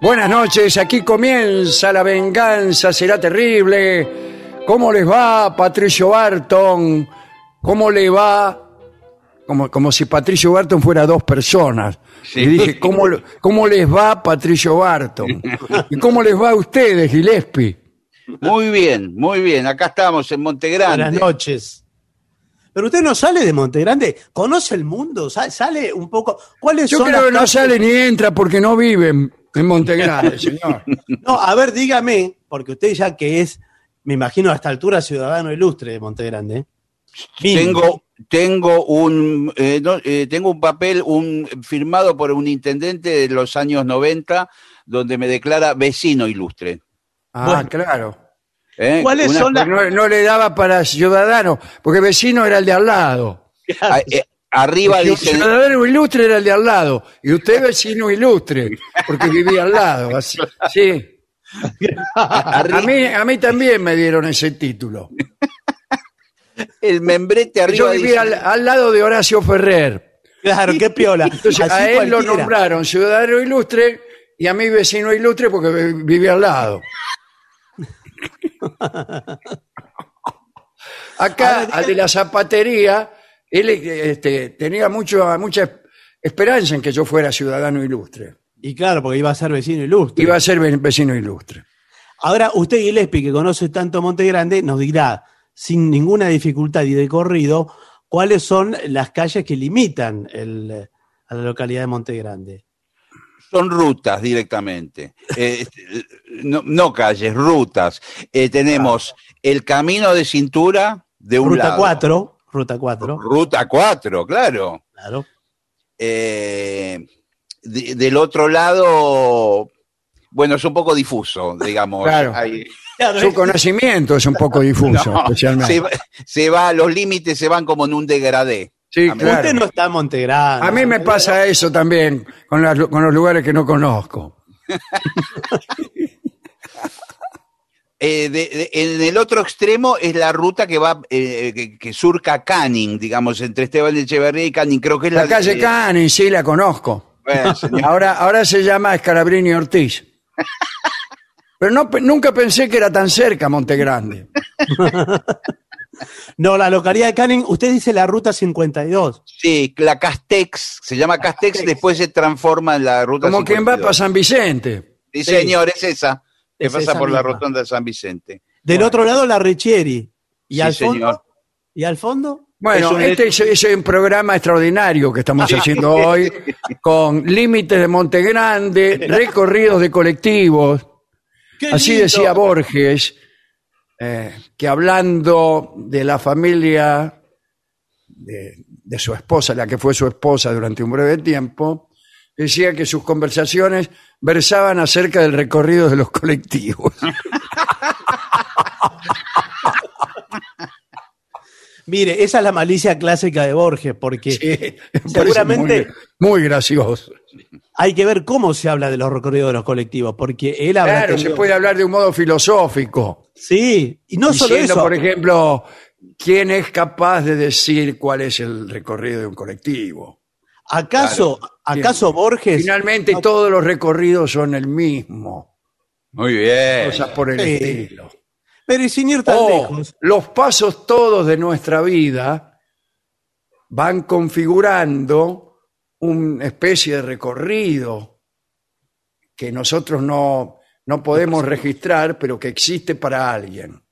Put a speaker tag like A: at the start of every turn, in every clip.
A: Buenas noches, aquí comienza la venganza, será terrible. ¿Cómo les va, Patricio Barton? ¿Cómo le va? Como, como si Patricio Barton fuera dos personas. Y dije, ¿cómo, ¿cómo les va, Patricio Barton? ¿Y cómo les va a ustedes, Gillespie?
B: Muy bien, muy bien. Acá estamos en Montegrande.
C: Buenas noches. Pero usted no sale de Montegrande, conoce el mundo, Sa- sale un poco. ¿Cuáles
A: Yo
C: son
A: creo
C: las
A: que no sale ni entra porque no viven en Montegrande, señor.
C: No, a ver, dígame, porque usted ya que es, me imagino a esta altura, ciudadano ilustre de Montegrande. Mínimo.
B: Tengo, tengo un eh, no, eh, tengo un papel un, firmado por un intendente de los años 90 donde me declara vecino ilustre.
A: Ah,
C: Bueno.
A: claro.
B: ¿eh?
C: ¿Cuáles
B: Una-
C: son las-
A: No, no le daba para ciudadano, porque vecino era el de al lado.
B: Arriba
A: El
B: dice
A: ciudadano ilustre era el de al lado. Y usted vecino ilustre, porque vivía al lado. así. Sí. A mí, a mí también me dieron ese título.
B: el membrete arriba
A: Yo vivía al,
B: dice,
A: al lado de Horacio Ferrer.
C: Claro, qué piola.
A: Entonces
C: Así
A: a él lo nombraron ciudadano ilustre y a mí vecino ilustre porque vi- vivía al lado. Acá, al de la zapatería, él este, tenía mucho, mucha esperanza en que yo fuera ciudadano ilustre.
C: Y claro, porque iba a ser vecino ilustre.
A: Iba a ser ve- vecino ilustre.
C: Ahora, usted, Gillespie, que conoce tanto Montegrande, nos dirá, sin ninguna dificultad y de corrido, cuáles son las calles que limitan el- a la localidad de Montegrande.
B: son rutas directamente. Eh, no, no calles, rutas. Eh, tenemos el camino de cintura de un
C: Ruta
B: lado.
C: 4, Ruta 4,
B: Ruta 4, claro.
C: claro.
B: Eh, de- del otro lado, bueno, es un poco difuso, digamos.
A: Claro.
B: Hay-
A: Su conocimiento es un poco difuso,
B: no,
A: especialmente.
B: se, va- se va, los límites se van como en un degradé.
A: Sí,
B: A mí-
A: claro.
C: Usted no está Montegrande.
A: A mí me pasa eso también con, las- con los lugares que no conozco.
B: Eh, de- de- en el otro extremo es la ruta que va, eh, que, que surca Canning, digamos, entre Esteban de Echeverría y Canning. Creo que es la,
A: La calle
B: eh,
A: Cani, sí, la conozco.
B: bueno.
A: Ahora, ahora se llama Escalabrini Ortiz. Pero no, nunca pensé que era tan cerca Montegrande.
C: No, la localidad de Canning, usted dice la ruta 52.
B: Sí, la Castex, se llama Castex,
C: Castex.
B: después se transforma en la ruta
A: Como quien va
B: 52.
A: para San Vicente.
B: Sí, señor, es esa, que
C: Es
B: pasa por la rotonda de San Vicente.
C: Del otro lado, la Richieri. ¿Y
B: Sí,
C: al
B: señor.
C: fondo? ¿Y al fondo?
A: Bueno,
B: Es un
A: este es, es un programa extraordinario que estamos haciendo hoy, con límites de Monte Grande, recorridos de colectivos.
C: ¡Qué
A: Así
C: lindo!
A: decía Borges, eh, que hablando de la familia de, de su esposa, la que fue su esposa durante un breve tiempo, decía que sus conversaciones versaban acerca del recorrido de los colectivos.
C: Mire, esa es la malicia clásica de Borges, porque
A: Sí,
C: seguramente
A: muy, muy gracioso.
C: hay que ver cómo se habla de los recorridos de los colectivos, porque él habla...
A: Claro, se puede hablar de un modo filosófico.
C: Sí, y no solo eso.
A: por ejemplo, ¿quién es capaz de decir cuál es el recorrido de un colectivo?
C: ¿Acaso, acaso Borges...
A: Finalmente
C: no-
A: todos los recorridos son el mismo,
B: Muy bien.
A: cosas por el
C: Sí.
A: estilo.
C: Pero y sin ir tan
A: O
C: lejos.
A: los pasos todos de nuestra vida van configurando una especie de recorrido que nosotros no, no podemos registrar, pero que existe para alguien.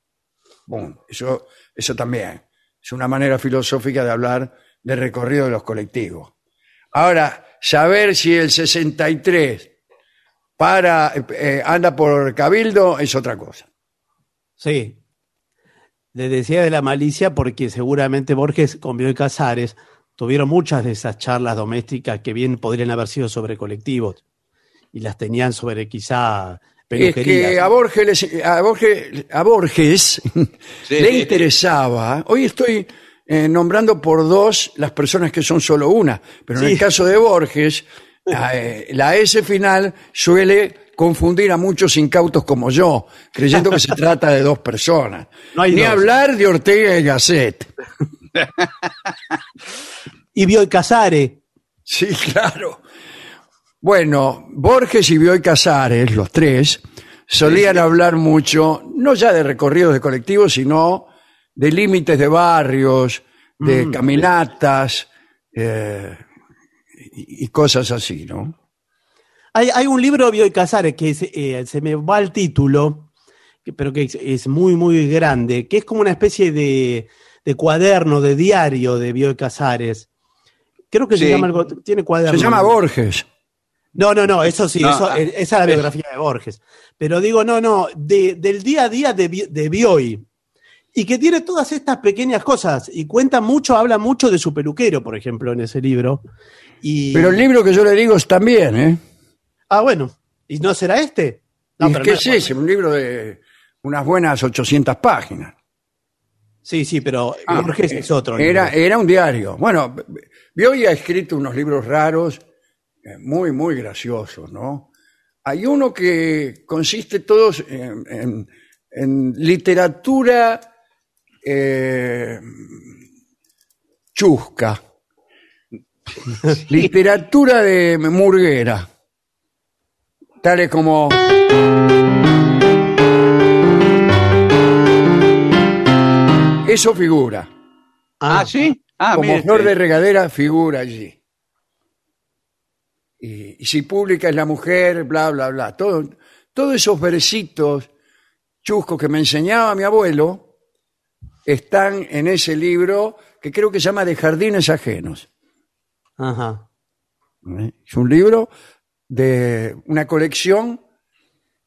A: Bueno, eso, eso también es una manera filosófica de hablar del recorrido de los colectivos. Ahora, saber si el 63 para, eh, anda por Cabildo es otra cosa.
C: Sí. Le decía de la malicia porque seguramente Borges con Bioy Casares tuvieron muchas de esas charlas domésticas que bien podrían haber sido sobre colectivos y las tenían sobre quizá
A: Es que a Borges, les- a Borges, a Borges le interesaba, hoy estoy eh, nombrando por dos las personas que son solo una, pero en
C: Sí.
A: el caso de Borges, eh, la S final suele confundir a muchos incautos como yo, creyendo que se trata de dos personas.
C: No hay
A: Ni
C: dos.
A: hablar de Ortega y Gasset.
C: Y Bioy Casares.
A: Sí, claro. Bueno, Borges y Bioy Casares, los tres, solían hablar mucho, no ya de recorridos de colectivos, sino de límites de barrios, de caminatas eh, y, y cosas así, ¿no?
C: Hay, hay un libro de Bioy Casares que es, eh, se me va el título, pero que es, es muy, muy grande, que es como una especie de, de cuaderno, de diario de Bioy Casares. Creo que se llama algo, tiene cuaderno.
A: Se llama Borges.
C: No, no, no, eso sí,
B: No,
C: eso,
B: ah,
C: esa es la biografía de Borges. Pero digo, no, no, de- del día a día de, de Bioy. Y que tiene todas estas pequeñas cosas. Y cuenta mucho, habla mucho de su peluquero, por ejemplo, en ese libro. Y,
A: Pero el libro que yo le digo es también, ¿eh?
C: Ah, bueno. ¿Y no será este? No,
A: ¿Y
C: pero
A: ¿Qué
C: no
A: es ese? Un libro de unas buenas 800 páginas.
C: Sí, sí, pero
A: Ah,
C: Borges
A: eh,
C: es otro.
A: Era,
C: libro.
A: era un diario. Bueno, Bioy ha escrito unos libros raros, eh, muy, muy graciosos, ¿no? Hay uno que consiste todos en, en- en literatura eh, chusca. Literatura de murguera. Tales como... Eso figura.
B: Ah, sí. Ah,
A: como flor de regadera figura allí. Y, y si pública es la mujer, bla, bla, bla. Todo, todos esos versitos chuscos que me enseñaba mi abuelo están en ese libro que creo que se llama De Jardines Ajenos.
C: Ajá.
A: ¿eh? Es un libro de una colección,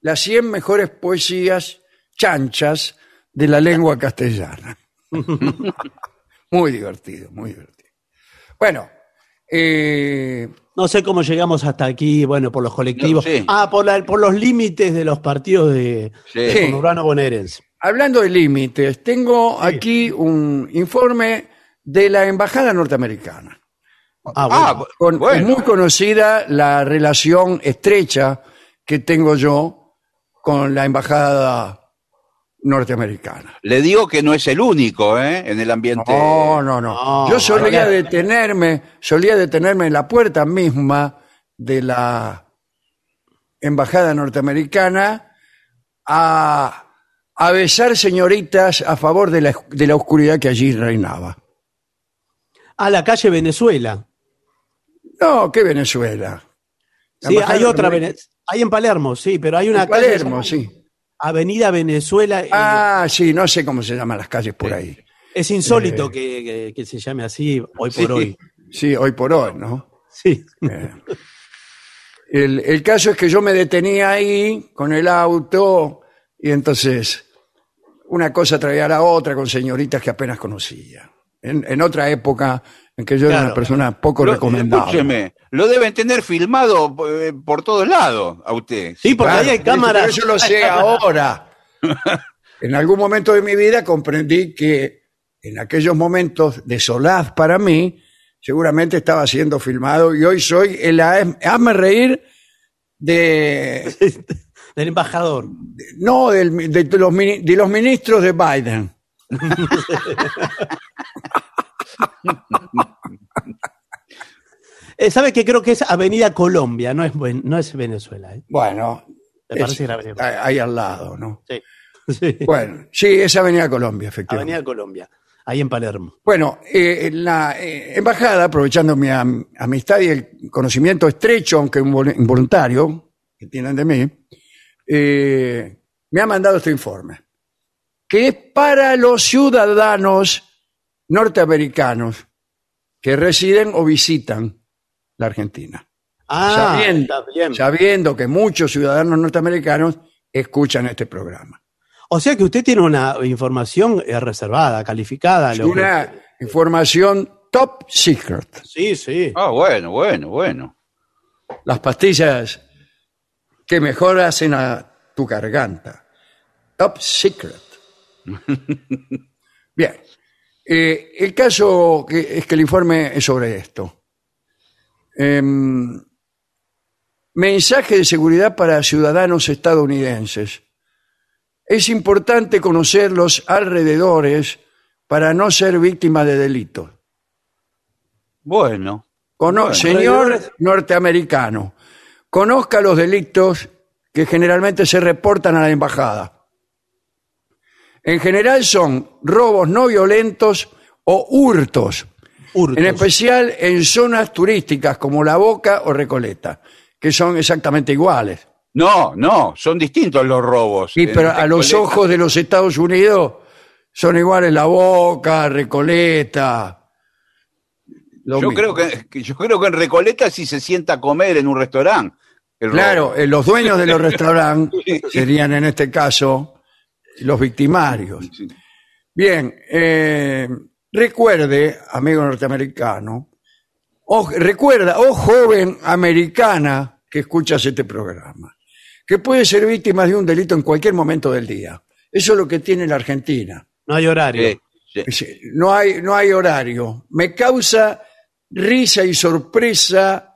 A: las 100 mejores poesías chanchas de la lengua castellana. muy divertido, muy divertido. Bueno, eh,
C: No sé cómo llegamos hasta aquí, bueno, por los colectivos.
B: No, sí.
C: Ah, por, la- por los límites de los partidos de,
B: Sí.
C: de conurbano bonaerense.
A: Hablando de límites, tengo aquí un informe de la Embajada Norteamericana.
C: Ah,
B: Ah,
C: bueno.
A: Con-
B: bueno.
A: Es muy conocida la relación estrecha que tengo yo con la Embajada norteamericana.
B: Le digo que no es el único, ¿eh? En el ambiente.
A: No, no, no.
C: No,
A: Yo solía detenerme, solía detenerme en la puerta misma de la embajada norteamericana a a besar señoritas a favor de la, de la oscuridad que allí reinaba.
C: A la calle Venezuela.
A: No, ¿qué Venezuela? La
C: Sí, hay otra Venezuela. Hay en Palermo, sí, pero hay una
A: En
C: calle
A: Palermo, sí.
C: Avenida Venezuela. eh,
A: Ah, sí, no sé cómo se llaman las calles por ahí.
C: es insólito que, que- que se llame así hoy por hoy.
A: Sí, hoy por hoy, ¿no?
C: Sí.
A: Eh, El, el caso es que yo me detenía ahí con el auto y entonces una cosa traía a la otra con señoritas que apenas conocía. En, en otra época en que yo era una persona poco
B: Lo-
A: recomendable.
B: escúcheme, lo deben tener filmado eh, por todos lados a usted.
C: Sí, porque
A: Claro,
C: ahí hay
A: pero
C: cámaras.
A: Yo lo sé ahora. En algún momento de mi vida comprendí que en aquellos momentos de solaz para mí, seguramente estaba siendo filmado y hoy soy el ha- hazme reír de
C: del embajador.
A: no del- de, los, mini- de los ministros de Biden.
C: Eh, ¿Sabe que creo que es Avenida Colombia? No es, no es Venezuela. ¿eh?
A: Bueno,
C: Me
A: es- ahí al lado, ¿no?
C: Sí. Sí.
A: Bueno, sí, es Avenida Colombia, efectivamente.
C: Avenida Colombia, ahí en Palermo.
A: Bueno, eh, en la eh, embajada, aprovechando mi am- amistad y el conocimiento estrecho, aunque invol- involuntario, que tienen de mí, eh, me ha mandado este informe, que es para los ciudadanos norteamericanos que residen o visitan la Argentina,
C: Ah,
A: Sabiendo-
C: está bien.
A: sabiendo que muchos ciudadanos norteamericanos escuchan este programa.
C: O sea que usted tiene una información eh, reservada, calificada.
A: Es
C: lo que-
A: una información top secret.
C: Sí, sí.
B: Ah, bueno, bueno, bueno.
A: las pastillas que mejor hacen a tu garganta. Top secret. Bien. Eh, el caso que- es que el informe es sobre esto. Em, mensaje de seguridad para ciudadanos estadounidenses. Es importante conocer los alrededores para no ser víctima de delitos.
B: Bueno.
A: Cono-
B: Bueno,
A: señor norteamericano, conozca los delitos que generalmente se reportan a la embajada. En general son robos no violentos o hurtos,
C: Hurtos.
A: en especial en zonas turísticas como La Boca o Recoleta, que son exactamente iguales.
B: No, no, son distintos los robos.
A: Sí, pero a los ojos de los Estados Unidos son iguales La Boca, Recoleta. Lo
B: Yo
A: mismo.
B: creo que, que- yo creo que en Recoleta sí se sienta a comer en un restaurante.
A: Claro, eh, los dueños de los restaurantes serían en este caso los victimarios.
B: Sí.
A: Bien, eh, recuerde, amigo norteamericano, o, recuerda, oh joven americana que escuchas este programa, que puede ser víctima de un delito en cualquier momento del día. Eso es lo que tiene la Argentina.
C: No hay horario.
B: Sí.
A: No hay, no hay horario. Me causa risa y sorpresa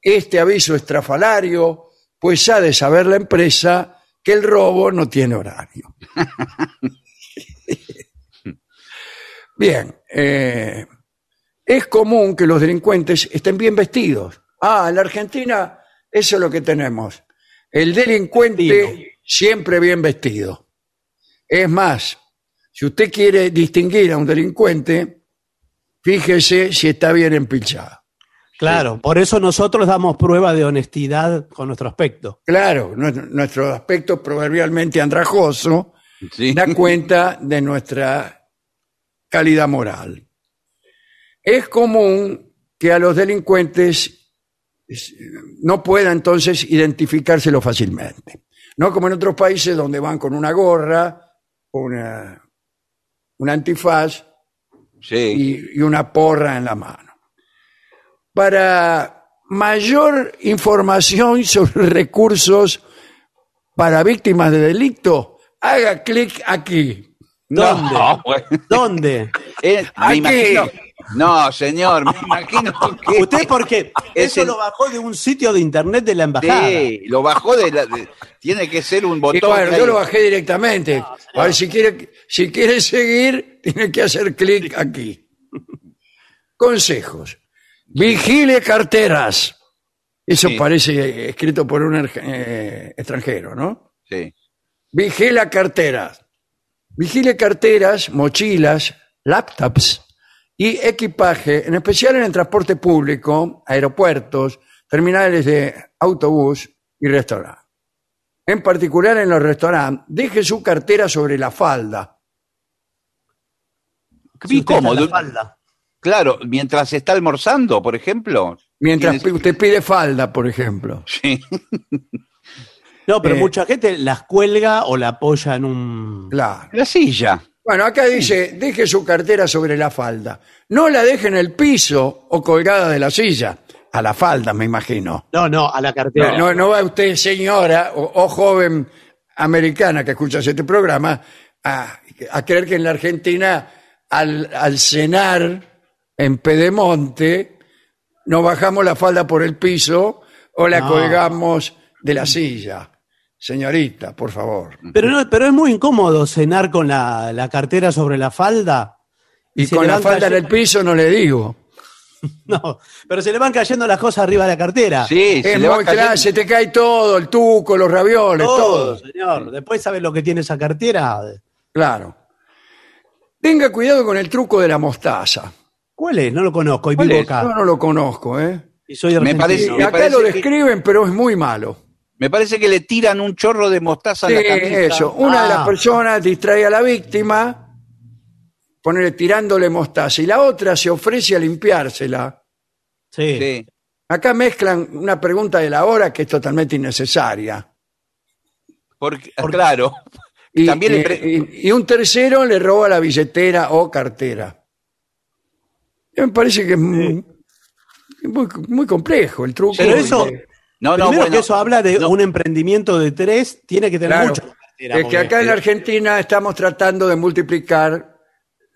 A: este aviso estrafalario, pues ha de saber la empresa que el robo no tiene horario. Bien, eh, es común que los delincuentes estén bien vestidos. Ah, en la Argentina eso es lo que tenemos. El delincuente siempre bien vestido. Es más, si usted quiere distinguir a un delincuente, fíjese si está bien empilchado.
C: Claro, por eso nosotros damos prueba de honestidad con nuestro aspecto.
A: Claro, nuestro, nuestro aspecto proverbialmente andrajoso
B: Sí.
A: da cuenta de nuestra calidad moral. Es común que a los delincuentes es, no pueda entonces identificárselo fácilmente. No como en otros países donde van con una gorra, una, un antifaz
B: Sí.
A: y, y una porra en la mano. Para mayor información sobre recursos para víctimas de delito, haga clic aquí.
C: ¿Dónde?
B: No, bueno.
C: ¿Dónde?
B: Eh, me
A: Aquí.
B: imagino. No, señor, me imagino que.
C: ¿Usted por qué?
B: Es
C: Eso
B: el-
C: lo bajó de un sitio de internet de la embajada.
B: Sí, lo bajó de la. de- tiene que ser un
A: Y
B: botón.
A: bueno,
B: ahí.
A: yo lo bajé directamente. A ver, si quiere, si quiere seguir, tiene que hacer clic aquí. Consejos. Vigile carteras. Eso
B: Sí.
A: parece escrito por un eh, extranjero, ¿no?
B: Sí.
A: Vigila carteras. Vigile carteras, mochilas, laptops y equipaje, en especial en el transporte público, aeropuertos, terminales de autobús y restaurantes. En particular en los restaurantes, deje su cartera sobre la falda.
C: Si
B: ¿Y cómo?
C: la falda.
B: Claro, mientras está almorzando, por ejemplo.
A: Mientras
B: Tienes-
A: usted pide falda, por ejemplo.
B: Sí.
C: No, pero
A: Eh.
C: mucha gente las cuelga o la apoya en un...
A: Claro.
B: La silla.
A: Bueno, acá dice, deje su cartera sobre la falda. No la deje en el piso o colgada de la silla. A la falda, me imagino.
C: No, no, a la cartera.
A: No, no va usted, señora o, o joven americana que escucha este programa, a, a creer que en la Argentina, al, al cenar en Pedemonte, nos bajamos la falda por el piso o la
C: No.
A: colgamos de la silla. Señorita, por favor.
C: Pero, no, pero es muy incómodo cenar con la, la cartera sobre la falda.
A: Y con la falda en el piso no le digo.
C: No, pero se le van cayendo las cosas arriba de la cartera.
B: Sí, se
A: Es
B: le va
A: muy
B: cayendo-
A: claro, se te cae todo, el tuco, los ravioles,
C: todo,
A: todo.
C: señor. Después sabe lo que tiene esa cartera.
A: Claro. Tenga cuidado con el truco de la mostaza.
C: ¿Cuál es? No lo conozco y
B: ¿Cuál
C: vivo
B: es?
C: acá.
A: Yo no lo conozco, ¿eh?
C: Y soy
B: Me
C: argentino.
B: parece- me
A: acá
B: parece
A: lo
B: que-
A: describen, pero es muy malo.
B: Me parece que le tiran un chorro de mostaza
A: Sí,
B: en la camisa.
A: eso. Una de las
C: Ah.
A: personas distrae a la víctima, ponerle tirándole mostaza, y la otra se ofrece a limpiársela.
C: Sí.
B: Sí.
A: Acá mezclan una pregunta de la hora que es totalmente innecesaria.
B: Porque, claro.
A: Y,
B: También le
A: y- un tercero le roba la billetera o cartera. Me parece que es muy, muy, muy complejo el truco.
C: Pero eso,
B: No, no,
C: primero
B: bueno.
C: que eso habla de
B: no.
C: un emprendimiento de tres, tiene que tener
A: Claro.
C: mucho. cartera,
A: es que acá en la Argentina estamos tratando de multiplicar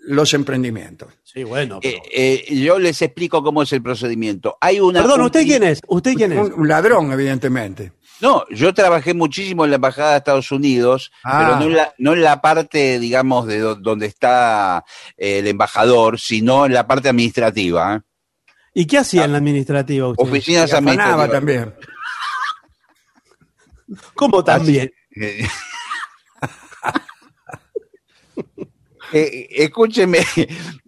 A: los emprendimientos.
C: Sí, bueno. pero-
B: Eh, eh, yo les explico cómo es el procedimiento. Hay una.
C: Perdón, ¿usted quién es? ¿Usted quién es?
A: Un, ladrón, evidentemente.
B: No, yo trabajé muchísimo en la embajada de Estados Unidos,
A: Ah.
B: pero no en, la, no en la parte, digamos, de do- donde está eh, el embajador, sino en la parte administrativa.
C: ¿Y qué hacía en la administrativa usted?
B: Oficinas administrativas.
A: también.
C: ¿Cómo también?
B: Eh, eh, escúcheme,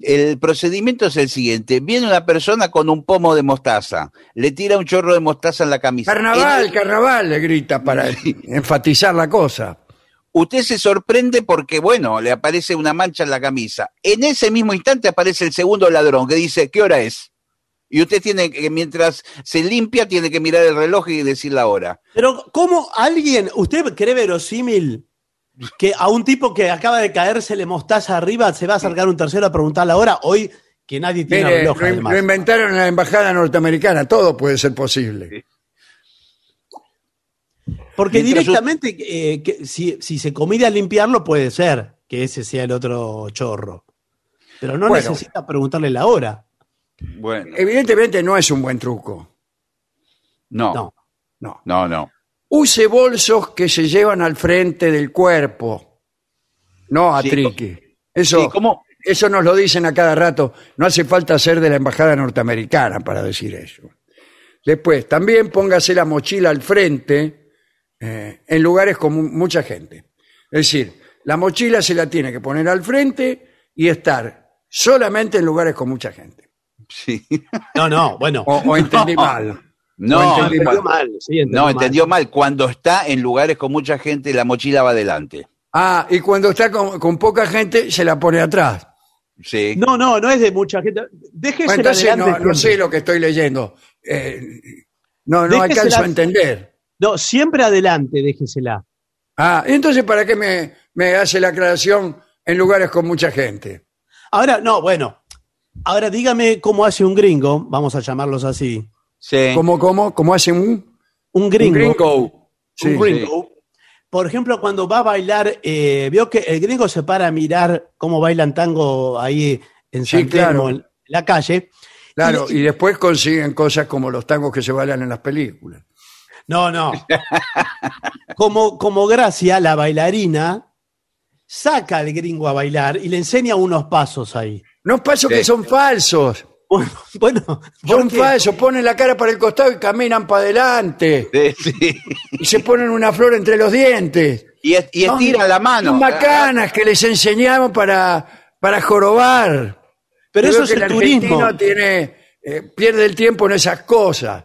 B: el procedimiento es el siguiente. Viene una persona con un pomo de mostaza, le tira un chorro de mostaza en la camisa.
A: Carnaval, carnaval, le grita para enfatizar la cosa.
B: Usted se sorprende porque, bueno, le aparece una mancha en la camisa. En ese mismo instante aparece el segundo ladrón que dice, ¿qué hora es? Y usted tiene que, mientras se limpia, tiene que mirar el reloj y decir la hora.
C: Pero, ¿cómo alguien, usted cree verosímil que a un tipo que acaba de caérsele mostaza arriba se va a acercar un tercero a preguntar la hora? Hoy que nadie tiene
A: Mire,
C: reloj,
A: lo,
C: además.
A: lo inventaron en la embajada norteamericana, todo puede ser posible.
C: Porque
B: Mientras
C: directamente, eh, que si, si se comida a limpiarlo, puede ser que ese sea el otro chorro. Pero no
A: Bueno.
C: necesita preguntarle la hora.
B: Bueno,
A: Evidentemente no es un buen truco.
B: no,
C: No.
A: No.
B: no, no.
A: Use bolsos que se llevan al frente del cuerpo, no a
B: Sí,
A: triqui. Eso,
B: Sí, ¿cómo?
A: eso nos lo dicen a cada rato. No hace falta ser de la embajada norteamericana para decir eso. Después, también póngase la mochila al frente eh, en lugares con mu- mucha gente. Es decir, la mochila se la tiene que poner al frente y estar solamente en lugares con mucha gente.
B: Sí.
C: No, no, bueno.
A: O, o entendí mal.
B: No,
A: O entendí
C: entendió
A: mal.
C: mal. sí, entendió
B: no,
C: mal.
B: entendió mal. Cuando está en lugares con mucha gente, la mochila va adelante.
A: Ah, y cuando está con, con poca gente, se la pone atrás.
B: Sí.
C: No, no, no es de mucha gente. Déjese
A: Bueno, entonces
C: adelante.
A: no, no sé lo que estoy leyendo. Eh, no, no
C: Déjesela-
A: alcanzo a entender.
C: No, siempre adelante, déjesela.
A: Ah, ¿y entonces para qué me, me hace la aclaración en lugares con mucha gente?
C: Ahora, no, bueno. Ahora dígame cómo hace un gringo, vamos a llamarlos así.
B: Sí.
A: ¿Cómo, cómo, cómo hace un,
C: Un
A: un
C: gringo.
A: gringo? Sí,
C: un gringo. Por ejemplo, cuando va a bailar, eh, veo que el gringo se para a mirar cómo bailan tango ahí en
A: Sí,
C: San Telmo,
A: claro.
C: en la calle.
A: Claro,
C: Y-
A: y después consiguen cosas como los tangos que se bailan en las películas.
C: No, no. como, como Gracia, la bailarina, saca al gringo a bailar y le enseña unos pasos ahí.
A: No pasos
B: Sí.
A: que son falsos.
C: Bueno, bueno,
A: Son falsos, ponen la cara para el costado y caminan para adelante.
B: Sí, sí.
A: Y se ponen una flor entre los dientes.
B: Y, es- y
A: Son-
B: estira la mano.
A: Son macanas que les enseñamos para, para jorobar.
C: pero eso es
A: que
C: el
A: el
C: turismo.
A: tiene, eh, pierde el tiempo en esas cosas.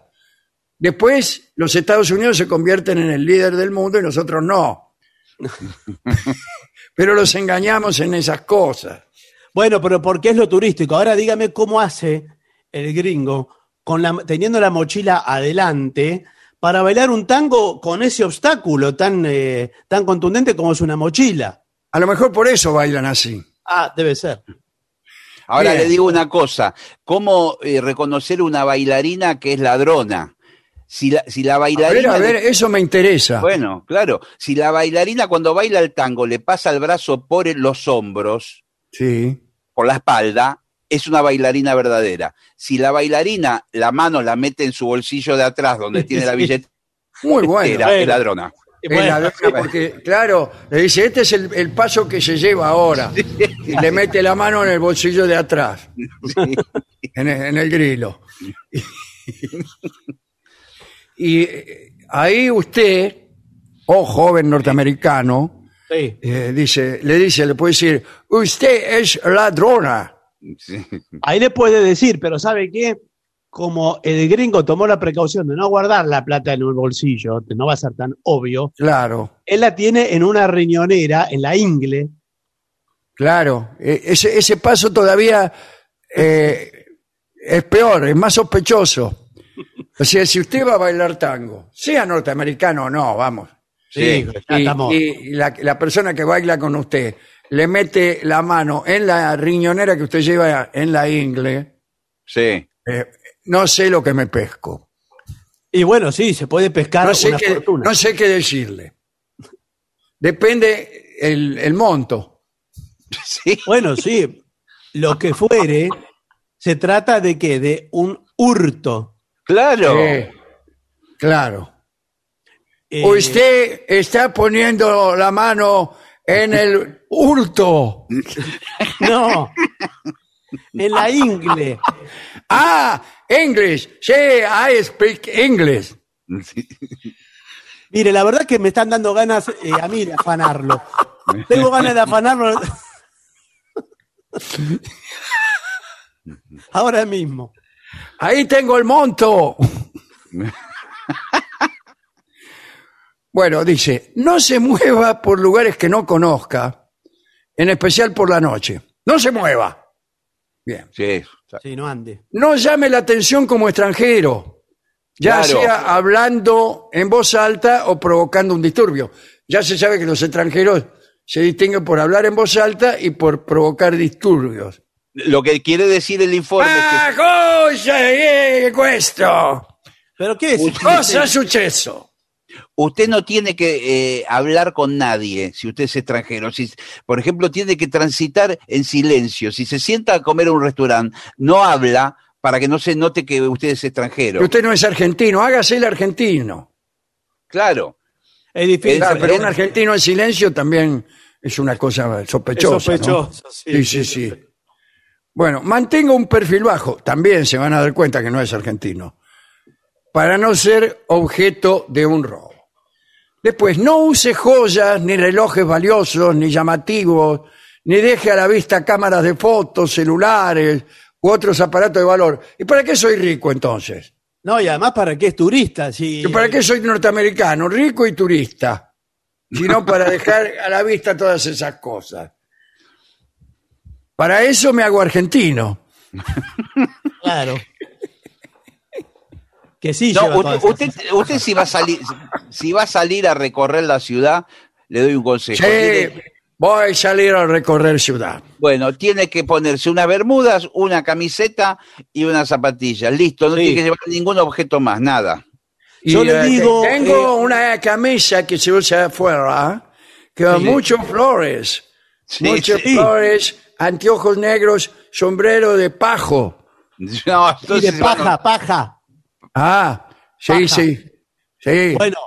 A: Después, los Estados Unidos se convierten en el líder del mundo y nosotros no. Pero los engañamos en esas cosas.
C: Bueno, pero porque es lo turístico. Ahora dígame cómo hace el gringo con la, teniendo la mochila adelante para bailar un tango con ese obstáculo tan, eh, tan contundente como es una mochila.
A: A lo mejor por eso bailan así.
C: Ah, debe ser.
B: Ahora
A: Bien.
B: le digo una cosa, ¿cómo eh, reconocer una bailarina que es ladrona? Si la, si la
A: A ver,
B: bailarina...
A: a ver, eso me interesa.
B: Bueno, claro, si la bailarina cuando baila el tango le pasa el brazo por los hombros,
A: Sí.
B: Por la espalda, es una bailarina verdadera. Si la bailarina la mano la mete en su bolsillo de atrás donde tiene la billetera,
A: Muy bueno.
B: es
C: bueno.
B: ladrona.
C: Y
A: Es ladrona porque, claro, le dice, este es el, el paso que se lleva ahora. Y le mete la mano en el bolsillo de atrás, en el, en el grilo. Y eh, ahí usted, oh joven norteamericano,
C: sí.
A: eh, dice, le dice, le puede decir, usted es ladrona.
B: Sí.
C: Ahí le puede decir, pero ¿sabe qué? Como el gringo tomó la precaución de no guardar la plata en el bolsillo, que no va a ser tan obvio,
A: Claro,
C: él la tiene en una riñonera, en la ingle,
A: claro. Eh, ese, ese paso todavía eh, es peor, es más sospechoso. O sea, si usted va a bailar tango, sea norteamericano o no, vamos.
B: Sí.
C: ya
A: y,
C: estamos.
A: y la, la persona que baila con usted le mete la mano en la riñonera que usted lleva en la ingle,
B: Sí.
A: eh, no sé lo que me pesco.
C: Y bueno, sí, se puede pescar
A: No sé,
C: una
A: qué,
C: fortuna.
A: no sé qué decirle. Depende el, el monto.
B: Sí.
C: Bueno, sí, lo que fuere, se trata de qué? De un hurto.
B: Claro.
A: Eh, claro.
C: Eh,
A: Usted está poniendo la mano en el hurto.
C: No, en la ingle.
A: Ah, English. Sí, I speak English.
B: Sí.
C: Mire, la verdad que me están dando ganas eh, a mí de afanarlo. Tengo ganas de afanarlo ahora mismo.
A: Ahí tengo el monto. Bueno, dice, no se mueva por lugares que no conozca, en especial por la noche. No se mueva. Bien.
B: Sí.
C: Sí, no ande.
A: No llame la atención como extranjero, ya
B: Claro.
A: sea hablando en voz alta o provocando un disturbio. Ya se sabe que los extranjeros se distinguen por hablar en voz alta y por provocar disturbios.
B: Lo que quiere decir el informe es
A: Ah, cosa questo?
C: ¿Pero qué es?
A: Cosa
B: que usted no tiene que eh, hablar con nadie si usted es extranjero. Si, por ejemplo, tiene que transitar en silencio. Si se sienta a comer a un restaurante, no habla para que no se note que usted es extranjero.
A: Usted no es argentino, hágase el argentino.
B: Claro.
C: Es difícil.
A: Claro, pero
C: es-
A: un argentino en silencio también es una cosa
C: es
A: sospechosa. ¿no?
C: sospechoso.
A: Sí, sí, sí. Bueno, mantenga un perfil bajo, también se van a dar cuenta que no es argentino, para no ser objeto de un robo. Después, no use joyas, ni relojes valiosos, ni llamativos, ni deje a la vista cámaras de fotos, celulares u otros aparatos de valor. ¿Y para qué soy rico entonces?
C: No, y además, ¿para qué es turista? Si,
A: ¿Y para qué soy norteamericano, rico y turista? Sino para dejar a la vista todas esas cosas. Para eso me hago argentino.
C: Claro. Que sí,
B: No,
C: lleva
B: usted,
C: todas
B: usted,
C: esas-
B: usted si va a salir, si va a salir a recorrer la ciudad, le doy un consejo.
A: Sí,
B: Tiene-
A: voy a salir a recorrer ciudad.
B: bueno, tiene que ponerse unas bermudas, una camiseta y unas zapatillas. Listo, no
C: Sí.
B: tiene que llevar ningún objeto más, nada.
C: Yo le
A: eh,
C: digo,
A: Tengo
C: eh,
A: una camisa que se usa afuera, que
C: Sí.
A: muchos flores.
B: Sí,
A: muchos
B: sí.
A: flores, anteojos negros, sombrero de pajo.
B: No,
C: Y de paja,
B: bueno,
C: paja.
A: Ah, sí, sí. Sí.
C: Bueno,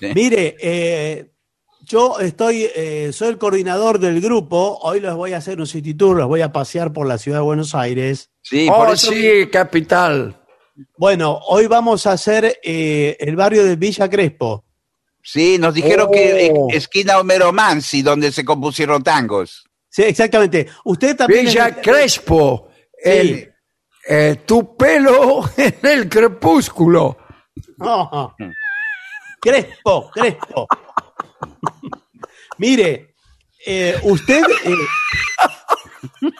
B: Sí.
C: mire, eh, yo estoy, eh, soy el coordinador del grupo. Hoy les voy a hacer un city tour, los voy a pasear por la ciudad de Buenos Aires.
B: Sí, por
A: oh,
B: eso
A: sí, capital.
C: Bueno, hoy vamos a hacer eh, el barrio de Villa Crespo.
B: sí, nos dijeron
A: Oh.
B: que eh, esquina Homero Mansi, donde se compusieron tangos.
C: Sí, exactamente. Usted también.
A: Villa
C: es-
A: Crespo. El, eh, tu pelo en el crepúsculo.
C: No. Crespo, Crespo. Mire, eh, usted. eh,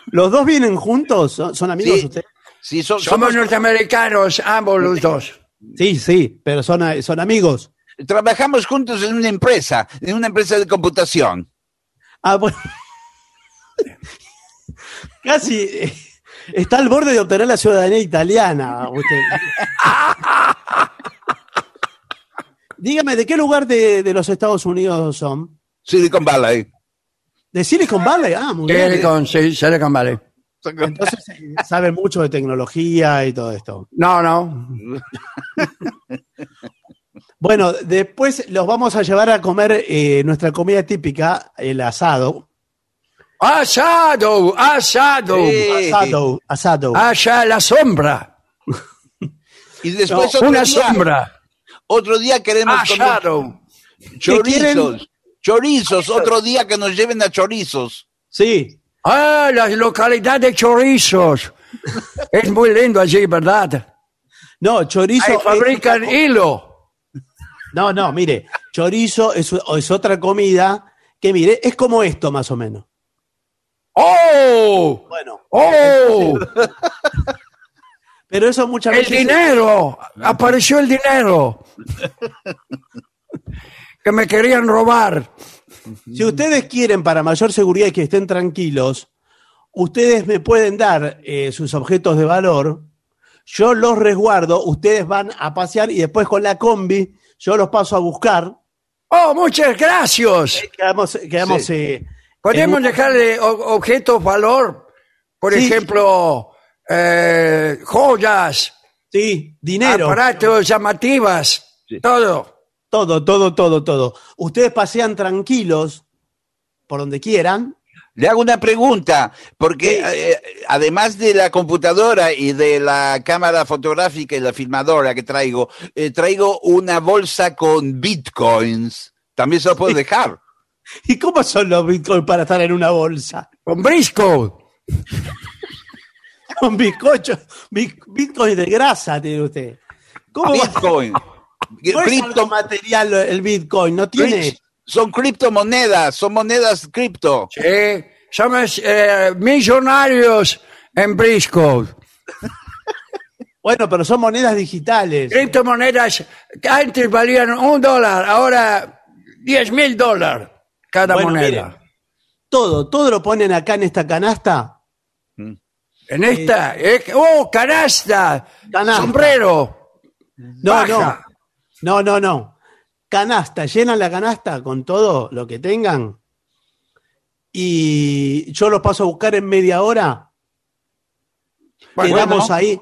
C: ¿Los dos vienen juntos? ¿Son, son amigos
B: Sí.
C: ustedes?
B: Sí, son-
A: Somos
B: somos-
A: norteamericanos, ambos los dos.
C: Sí, sí, pero son, son amigos.
B: trabajamos juntos en una empresa, en una empresa de computación.
C: Ah, bueno. Casi eh, está al borde de obtener la ciudadanía italiana. Usted. Dígame, ¿de qué lugar de, de los Estados Unidos son?
B: Silicon Valley.
C: ¿De Silicon Valley? Ah, muy bien.
A: Silicon, sí, Silicon Valley.
C: Entonces eh, saben mucho de tecnología y todo esto.
A: No, no.
C: Bueno, después los vamos a llevar a comer eh, nuestra comida típica, el asado.
A: Asado, asado.
B: Sí.
C: Asado, asado.
A: Allá la sombra.
B: Y después
C: No,
B: otro
A: Una
B: día,
A: sombra.
B: otro día queremos comer
A: Asado.
B: chorizos. Chorizos, otro día que nos lleven a chorizos.
C: Sí,
A: Ah, la localidad de Chorizos. Es muy lindo allí, ¿verdad?
C: no, chorizo.
A: Ahí fabrican
C: es-
A: hilo.
C: No, no, mire, chorizo es, es otra comida que, mire, es como esto más o menos.
A: ¡Oh!
C: Bueno,
A: ¡Oh!
C: pero eso muchas
A: ¡El
C: veces.
A: dinero! Apareció el dinero. Que me querían robar.
C: Si ustedes quieren, para mayor seguridad y que estén tranquilos, ustedes me pueden dar eh, sus objetos de valor, yo los resguardo, ustedes van a pasear y después con la combi yo los paso a buscar.
A: ¡Oh, muchas gracias!
C: Quedamos, quedamos
B: Sí.
C: eh,
A: Podemos dejarle o- objetos valor. Por
C: Sí.
A: ejemplo, eh, joyas,
C: Sí, dinero.
A: aparatos llamativas, todo.
C: Todo, todo, todo, todo. Ustedes pasean tranquilos por donde quieran.
B: Le hago una pregunta, porque
C: Sí.
B: eh, además de la computadora y de la cámara fotográfica y la filmadora que traigo, eh, traigo una bolsa con bitcoins. También se lo puedo dejar.
C: ¿Y cómo son los bitcoins para estar en una bolsa?
A: Con Briscoe.
C: Con bizcochos, bit- bitcoins de grasa tiene usted. ¿Cómo
B: Bitcoin.
C: No es
B: Cripto-
C: algo material el bitcoin, no tiene.
B: Son criptomonedas, son monedas cripto.
A: Sí, somos eh, millonarios en Briscoe.
C: Bueno, pero son monedas digitales.
A: Criptomonedas que antes valían un dólar, ahora diez mil dólares cada
C: Bueno,
A: moneda.
C: Todo, todo lo ponen acá en esta canasta.
A: En esta, eh, ¡oh, canasta!
C: Canasta.
A: ¡Sombrero!
C: No,
A: Baja.
C: no. No, no, no. Canasta, llenan la canasta con todo lo que tengan. Y yo los paso a buscar en media hora.
A: Bueno,
C: Quedamos
B: bueno.
C: ahí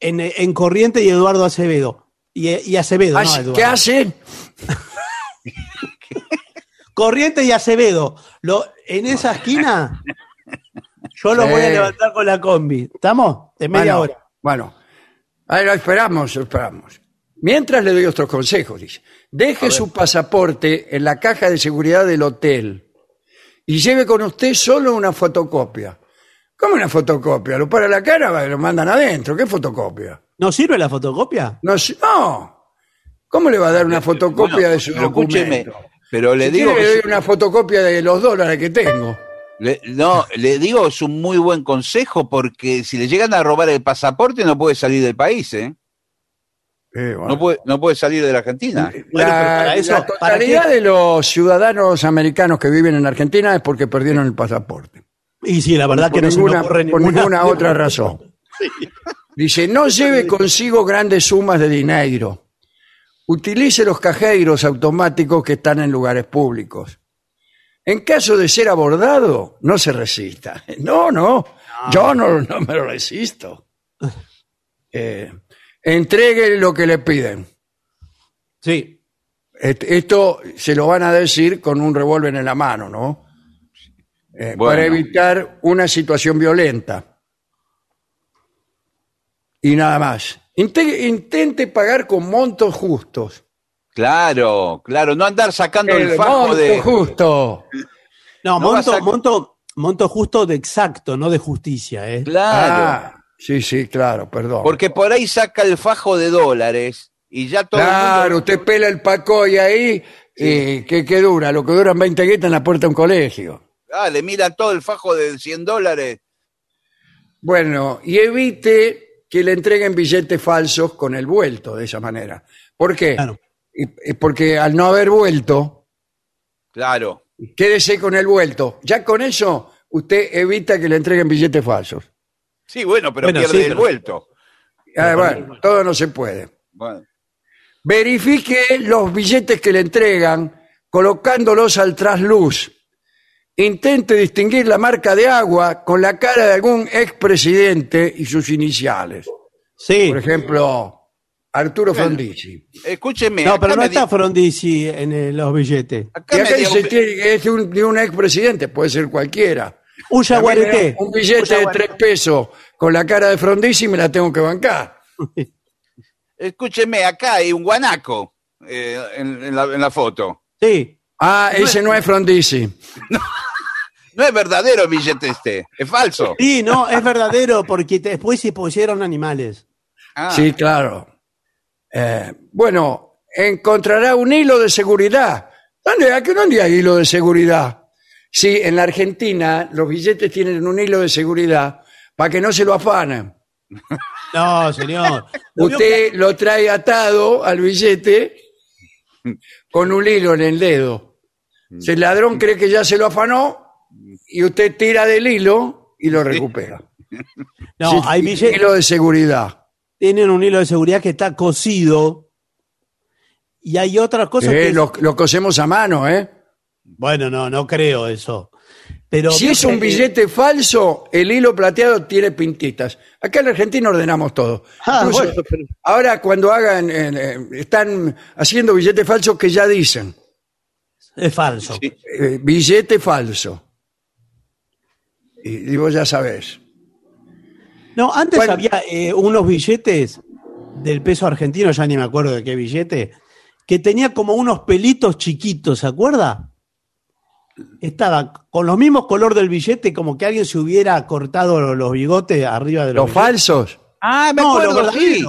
C: en, en Corriente y Eduardo Acevedo. Y, y Acevedo, no
A: Así-
C: Eduardo.
A: ¿Qué hacen?
C: Corriente y Acevedo. Lo, en esa esquina, yo
A: Sí.
C: voy a levantar con la combi. ¿Estamos? En media
A: bueno,
C: hora.
A: Bueno, ahí lo esperamos, lo esperamos. Mientras le doy otros consejos, dice. Deje su pasaporte en la caja de seguridad del hotel y lleve con usted solo una fotocopia. ¿Cómo una fotocopia? Lo para la cara y lo mandan adentro. ¿Qué fotocopia?
C: ¿No sirve la fotocopia?
A: No, no. ¿Cómo le va a dar una fotocopia
B: Bueno,
A: de su
B: pero escúcheme,
A: documento?
B: Pero le
A: Si
B: digo
A: quiere,
B: que
A: le doy una fotocopia de los dólares que tengo.
B: le- no, le digo es un muy buen consejo porque si le llegan a robar el pasaporte no puede salir del país, ¿eh?
A: Eh, bueno.
B: No puede, no puede salir de la Argentina.
C: Bueno, pero
A: la,
C: para eso,
A: la
C: ¿para
A: totalidad de los ciudadanos americanos que viven en Argentina es porque perdieron el pasaporte.
C: Y sí, la verdad
A: por
C: que no
A: ninguna,
C: ocurre
A: por
C: ninguna,
A: ninguna otra razón. Dice, no lleve consigo grandes sumas de dinero. Utilice los cajeros automáticos que están en lugares públicos. En caso de ser abordado, no se resista. No, no, yo no, no me resisto. Eh, entregue lo que le piden.
C: Sí.
A: Est- Esto se lo van a decir con un revólver en la mano, ¿no? Eh,
B: Bueno.
A: Para evitar una situación violenta. Y nada más. Inte- intente pagar con montos justos.
B: Claro, claro, no andar sacando el,
A: El
B: fajo
A: monto
B: de.
A: justo.
C: No,
B: No vas
C: monto,
B: a-
C: monto, monto justo de exacto, no de justicia, ¿eh?
B: Claro.
A: Ah, sí, sí, claro, perdón.
B: Porque por ahí saca el fajo de dólares y ya todo el
A: Claro,
B: mundo-
A: usted pela el pacoy ahí, y ¿qué, qué dura? Lo que duran 20 guetas en la puerta de un colegio.
B: Ah, le miran todo el fajo de 100 dólares.
A: Bueno, y evite que le entreguen billetes falsos con el vuelto de esa manera. ¿Por qué?
C: Claro.
A: Y- y Porque al no haber vuelto,
B: Claro.
A: quédese con el vuelto. Ya con eso usted evita que le entreguen billetes falsos.
B: Sí, bueno, pero
C: Bueno,
B: pierde
C: sí,
B: el
C: pero-
B: vuelto.
A: Ah, bueno, todo no se puede.
B: Bueno,
A: Verifique los billetes que le entregan colocándolos al trasluz. Intente distinguir la marca de agua con la cara de algún expresidente y sus iniciales.
C: Sí.
A: Por ejemplo, Arturo Frondizi.
B: escúcheme.
C: No,
B: acá
C: pero no
B: me
C: está
B: di-
C: Frondizi en eh, los billetes.
B: acá
A: Y
B: me
A: acá
B: dio
A: dice que es de un, de un expresidente, puede ser cualquiera.
C: Un
A: También
C: yaguareté.
A: Un billete de tres pesos con la cara de Frondizi me la tengo que bancar.
B: Escúcheme, acá hay un guanaco eh, en, en la, en la foto.
C: Sí.
A: Ah, ese no es Frondizi.
B: No es verdadero el billete este, es falso.
C: Sí, no, es verdadero porque después se pusieron animales.
B: Ah,
A: Sí, claro. Eh, bueno, encontrará un hilo de seguridad. ¿Dónde, ¿A qué dónde hay hilo de seguridad? Sí, en la Argentina los billetes tienen un hilo de seguridad para que no se lo afanen.
C: No, señor.
A: Usted lo trae atado al billete con un hilo en el dedo. Si el ladrón cree que ya se lo afanó y usted tira del hilo y lo recupera.
C: No,
A: Sí,
C: hay billetes.
A: Hilo de seguridad.
C: Tienen un hilo de seguridad que está cosido. Y hay otras cosas
A: Eh,
C: que.
A: lo, lo cosemos a mano, ¿eh?
C: Bueno, no, no creo eso. Pero
A: Si es un billete falso, el hilo plateado tiene pintitas. Acá en la Argentina ordenamos todo.
C: Ah,
A: Incluso,
C: bueno, pero-
A: Ahora cuando hagan, eh, eh, están haciendo billetes falsos que ya dicen,
C: Es falso.
A: Eh, billete falso. Y, y vos ya sabés.
C: No, antes
A: Bueno.
C: había eh, unos billetes del peso argentino, ya ni me acuerdo de qué billete, que tenía como unos pelitos chiquitos, ¿se acuerda? Estaba con los mismos color del billete, como que alguien se hubiera cortado los bigotes arriba de los,
A: Los falsos.
B: Ah, me
C: No,
B: acuerdo,
C: los
B: sí.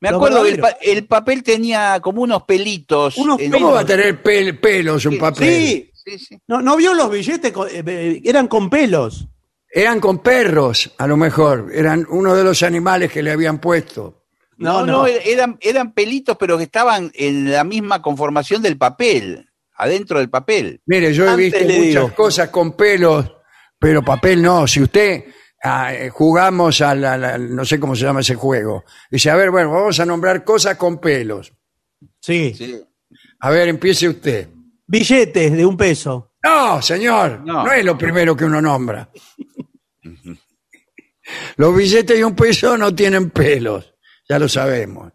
B: Me
C: Los
B: acuerdo que el,
C: verdaderos.
B: pa- el papel tenía como unos pelitos.
C: Unos
B: en-
A: ¿Cómo va a tener pel- pelos un papel?
C: Sí,
B: Sí, sí.
C: no, no vio los billetes, con- eh, eran con pelos.
A: Eran con perros, a lo mejor. Eran uno de los animales que le habían puesto.
B: No, no, eran, eran pelitos, pero que estaban en la misma conformación del papel, adentro del papel.
A: Mire, yo he visto muchas
C: digo.
A: cosas con pelos, pero papel no. Si usted ah, eh, jugamos a la, la- no sé cómo se llama ese juego, dice, a ver, bueno, vamos a nombrar cosas con pelos.
C: Sí.
B: Sí.
A: A ver, empiece usted.
C: Billetes de un peso.
A: No, señor, no.
B: No.
A: es lo primero que uno nombra. Los billetes de un peso no tienen pelos, ya lo sabemos.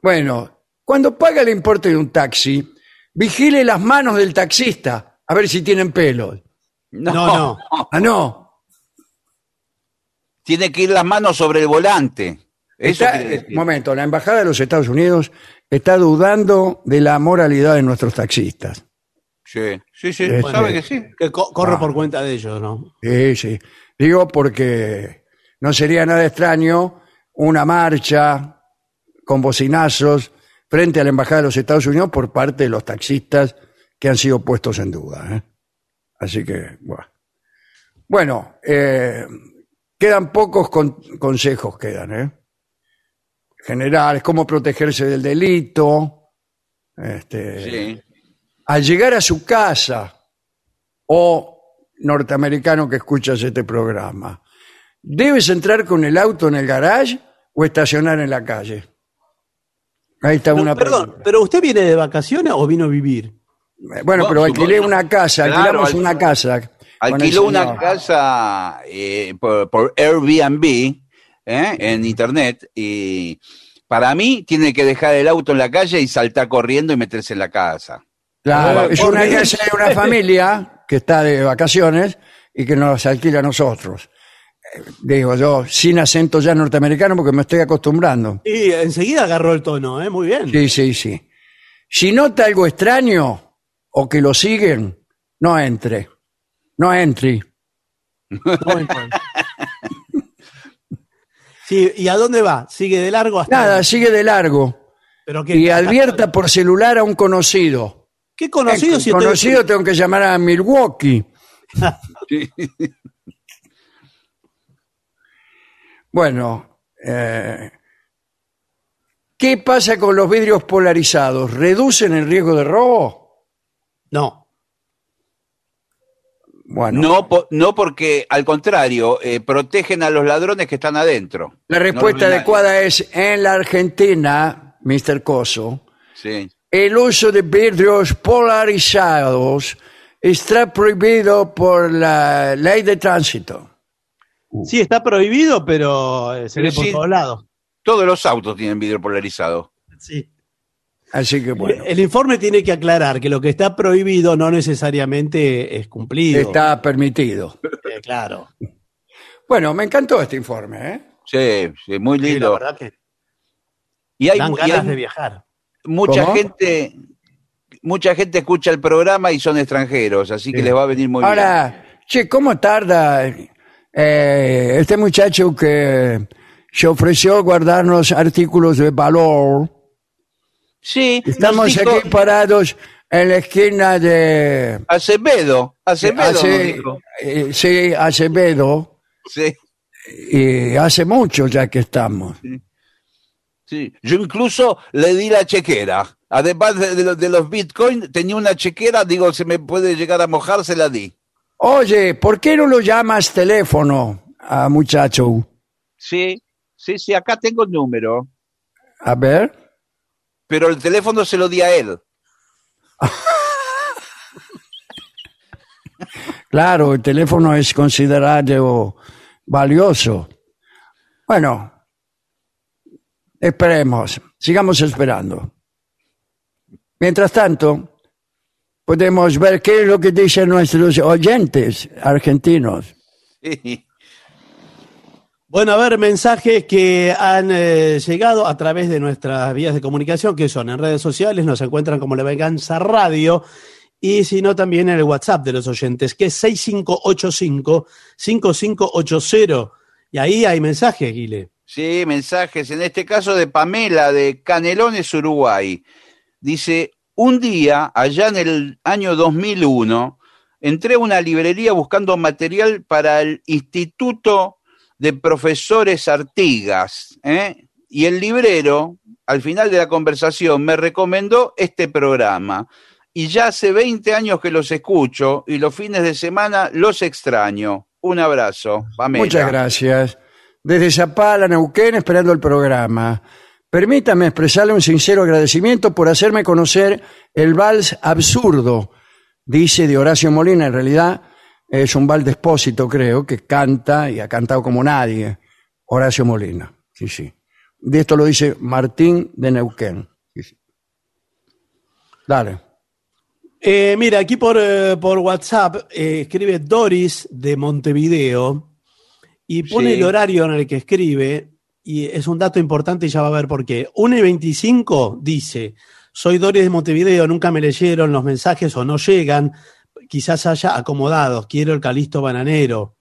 A: Bueno, cuando paga el importe de un taxi, vigile las manos del taxista a ver si tienen pelos.
B: No,
C: No, no.
A: Ah, no.
B: Tiene que ir las manos sobre el volante. Eso
A: Está- eh,
B: decir.
A: momento, la embajada de los Estados Unidos está dudando de la moralidad de nuestros taxistas.
B: Sí, sí, sí.
A: Este-
B: ¿Sabe que sí?
C: Que co- corre
A: Ah.
C: por cuenta de ellos, ¿no?
A: Sí, sí. Digo porque no sería nada extraño una marcha con bocinazos frente a la embajada de los Estados Unidos por parte de los taxistas que han sido puestos en duda. ¿eh? Así que, bueno. Bueno, eh, quedan pocos con- consejos, quedan, ¿eh? Generales, cómo protegerse del delito. Este,
B: Sí.
A: al llegar a su casa, o norteamericano que escuchas este programa, ¿debes entrar con el auto en el garage o estacionar en la calle? Ahí está
C: No,
A: una
C: perdón,
A: pregunta.
C: ¿pero usted viene de vacaciones o vino a vivir?
A: Bueno,
B: No,
A: pero alquilé una casa,
B: Claro,
A: alquilamos
B: al-
A: una casa.
B: Alquiló una casa eh, por, por Airbnb ¿eh? en internet y Para mí, tiene que dejar el auto en la calle y saltar corriendo y meterse en la casa.
A: Claro, es una casa de una familia que está de vacaciones y que nos alquila a nosotros. Eh, Digo yo, sin acento ya norteamericano porque me estoy acostumbrando.
C: Y enseguida agarró el tono, ¿eh? Muy bien.
A: Sí, sí, sí. Si nota algo extraño o que lo siguen, no entre. No entre.
C: Sí, ¿y a dónde va? ¿Sigue de largo hasta.?
A: Nada, sigue de largo.
C: Pero que,
A: Y advierta por celular a un conocido.
C: ¿Qué conocido si estoy-
A: conocido tengo que llamar a Milwaukee. Bueno, eh, ¿qué pasa con los vidrios polarizados? ¿Reducen el riesgo de robo?
C: No.
A: Bueno,
B: No, po- no porque, al contrario, eh, protegen a los ladrones que están adentro.
A: la respuesta
B: No
A: adecuada es en la Argentina, Mr. Coso,
B: Sí.
A: El uso de vidrios polarizados está prohibido por la ley de tránsito.
C: Sí, está prohibido, pero eh, se
B: Pero
C: ve por
B: sí.
C: todos lados.
B: Todos los autos tienen vidrio polarizado.
C: Sí.
A: Así que bueno,
C: El informe tiene que aclarar que lo que está prohibido no necesariamente es cumplido.
A: está permitido.
C: Eh, claro.
A: Bueno, me encantó este informe, ¿eh?
B: Sí, sí, muy
C: Sí, la
B: lindo.
C: verdad que
B: y hay,
C: dan
B: y
C: ganas
B: hay
C: de viajar.
B: Mucha
A: ¿Cómo?
B: gente, mucha gente escucha el programa y son extranjeros, así que les va a venir muy bien.
A: Ahora, che, ¿cómo tarda eh, este muchacho que se ofreció a guardarnos artículos de valor?
B: Sí,
A: Estamos
B: dijo
A: aquí parados en la esquina de...
B: Acevedo, Acevedo dijo.
A: eh, sí, Acevedo,
B: Sí,
A: y hace mucho ya que estamos.
B: sí. Yo incluso le di la chequera. Además de, de los, de los bitcoins, tenía una chequera, digo, se me puede llegar a mojar, se la di.
A: Oye, ¿por qué no lo llamas teléfono a muchacho?
B: Sí, sí, sí, acá tengo el número,
A: A ver.
B: pero el teléfono se lo di a él.
A: Claro, el teléfono es considerado valioso. Bueno, esperemos, sigamos esperando. Mientras tanto, podemos ver qué es lo que dicen nuestros oyentes argentinos.
C: Bueno, a ver, mensajes que han eh, llegado a través de nuestras vías de comunicación, que son en redes sociales, nos encuentran como La Venganza Radio, y si no, también en el WhatsApp de los oyentes, que es 6585-5580. Y ahí hay mensajes, Guile.
B: Sí, mensajes, en este caso de Pamela de Canelones, Uruguay. Dice, un día, allá en el año 2001, entré a una librería buscando material para el Instituto de Profesores Artigas, ¿eh? y el librero, al final de la conversación, me recomendó este programa. Y ya hace 20 años que los escucho y los fines de semana los extraño. Un abrazo, Pamela.
A: Muchas gracias. Desde Zapala, Neuquén, esperando el programa. Permítame expresarle un sincero agradecimiento por hacerme conocer el vals absurdo, dice de Horacio Molina. En realidad es un vals de expósito, creo, que canta y ha cantado como nadie. Horacio Molina. Sí, sí. De esto lo dice Martín de Neuquén. Dale.
C: Eh, mira, aquí por, eh, por WhatsApp eh, escribe Doris de Montevideo y pone
B: Sí.
C: el horario en el que escribe y es un dato importante y ya va a ver por qué. 1 y 25 dice, soy Doris de Montevideo, nunca me leyeron los mensajes o no llegan, quizás haya acomodados, quiero el Calixto Bananero.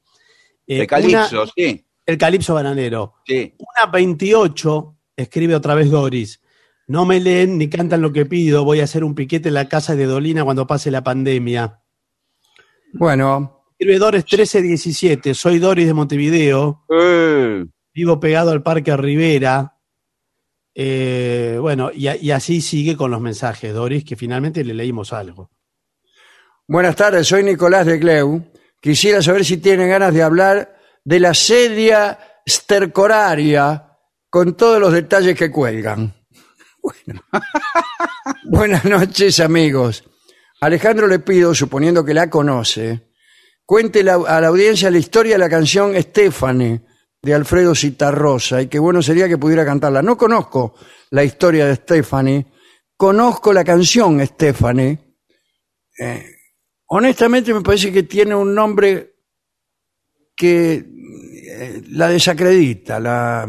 C: Eh,
B: De Calipso,
C: una-
B: sí,
C: el Calipso Bananero.
B: sí.
C: Una 28, escribe otra vez Doris. No me leen ni cantan lo que pido. Voy a hacer un piquete en la casa de Dolina cuando pase la pandemia.
A: Bueno,
C: Escribe Doris 1317. Soy Doris de Montevideo.
B: Eh,
C: Vivo pegado al Parque Rivera. Eh, bueno, y, así sigue con los mensajes, Doris, que finalmente le leímos algo.
A: buenas tardes, soy Nicolás de Gleu. Quisiera saber si tienen ganas de hablar de la sedia stercoraria con todos los detalles que cuelgan. Bueno. Buenas noches, amigos. Alejandro le pido, suponiendo que la conoce, cuente a la audiencia la historia de la canción Stephanie de Alfredo Citarrosa y que bueno sería que pudiera cantarla. No conozco la historia de Stephanie, conozco la canción Stephanie. Eh, honestamente me parece que tiene un nombre que eh, la desacredita, la,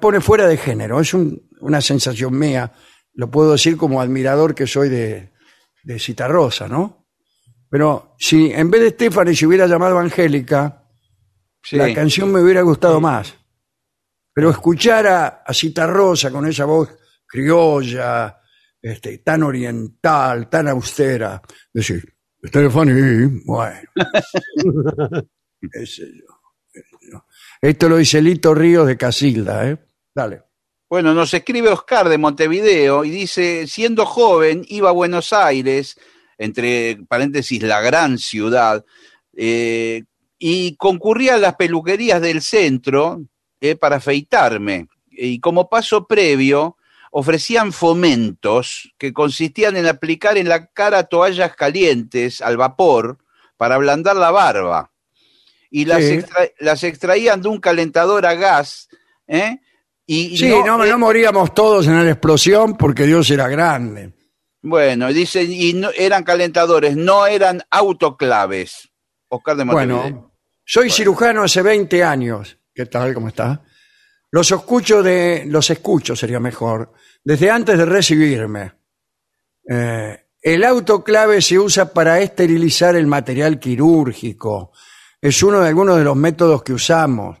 A: pone fuera de género. Es un- una sensación mía, lo puedo decir como admirador que soy de, de Citarrosa, ¿no? Pero si en vez de Stephanie se hubiera llamado Angélica,
B: Sí.
A: la canción me hubiera gustado más. Pero escuchar a, a Citarrosa con esa voz criolla, este, tan oriental, tan austera, decir, Stephanie, bueno. yo. Esto lo dice Lito Ríos de Casilda, ¿eh? Dale.
B: Bueno, nos escribe Oscar de Montevideo y dice, siendo joven, iba a Buenos Aires, entre paréntesis, la gran ciudad, eh, y concurría a las peluquerías del centro eh, para afeitarme. Y como paso previo, ofrecían fomentos que consistían en aplicar en la cara toallas calientes al vapor para ablandar la barba. Y las,
A: Sí.
B: extra- las extraían de un calentador a gas, ¿eh? Y, y
A: Sí, no,
B: eh,
A: no moríamos todos en la explosión porque Dios era grande.
B: Bueno, dicen, y no, eran calentadores, no eran autoclaves. Oscar de Montevideo.
A: Bueno, soy cirujano hace 20 años. ¿Qué tal? ¿Cómo está? Los escucho de, los escucho sería mejor, desde antes de recibirme. Eh, el autoclave se usa para esterilizar el material quirúrgico. Es uno de algunos de los métodos que usamos.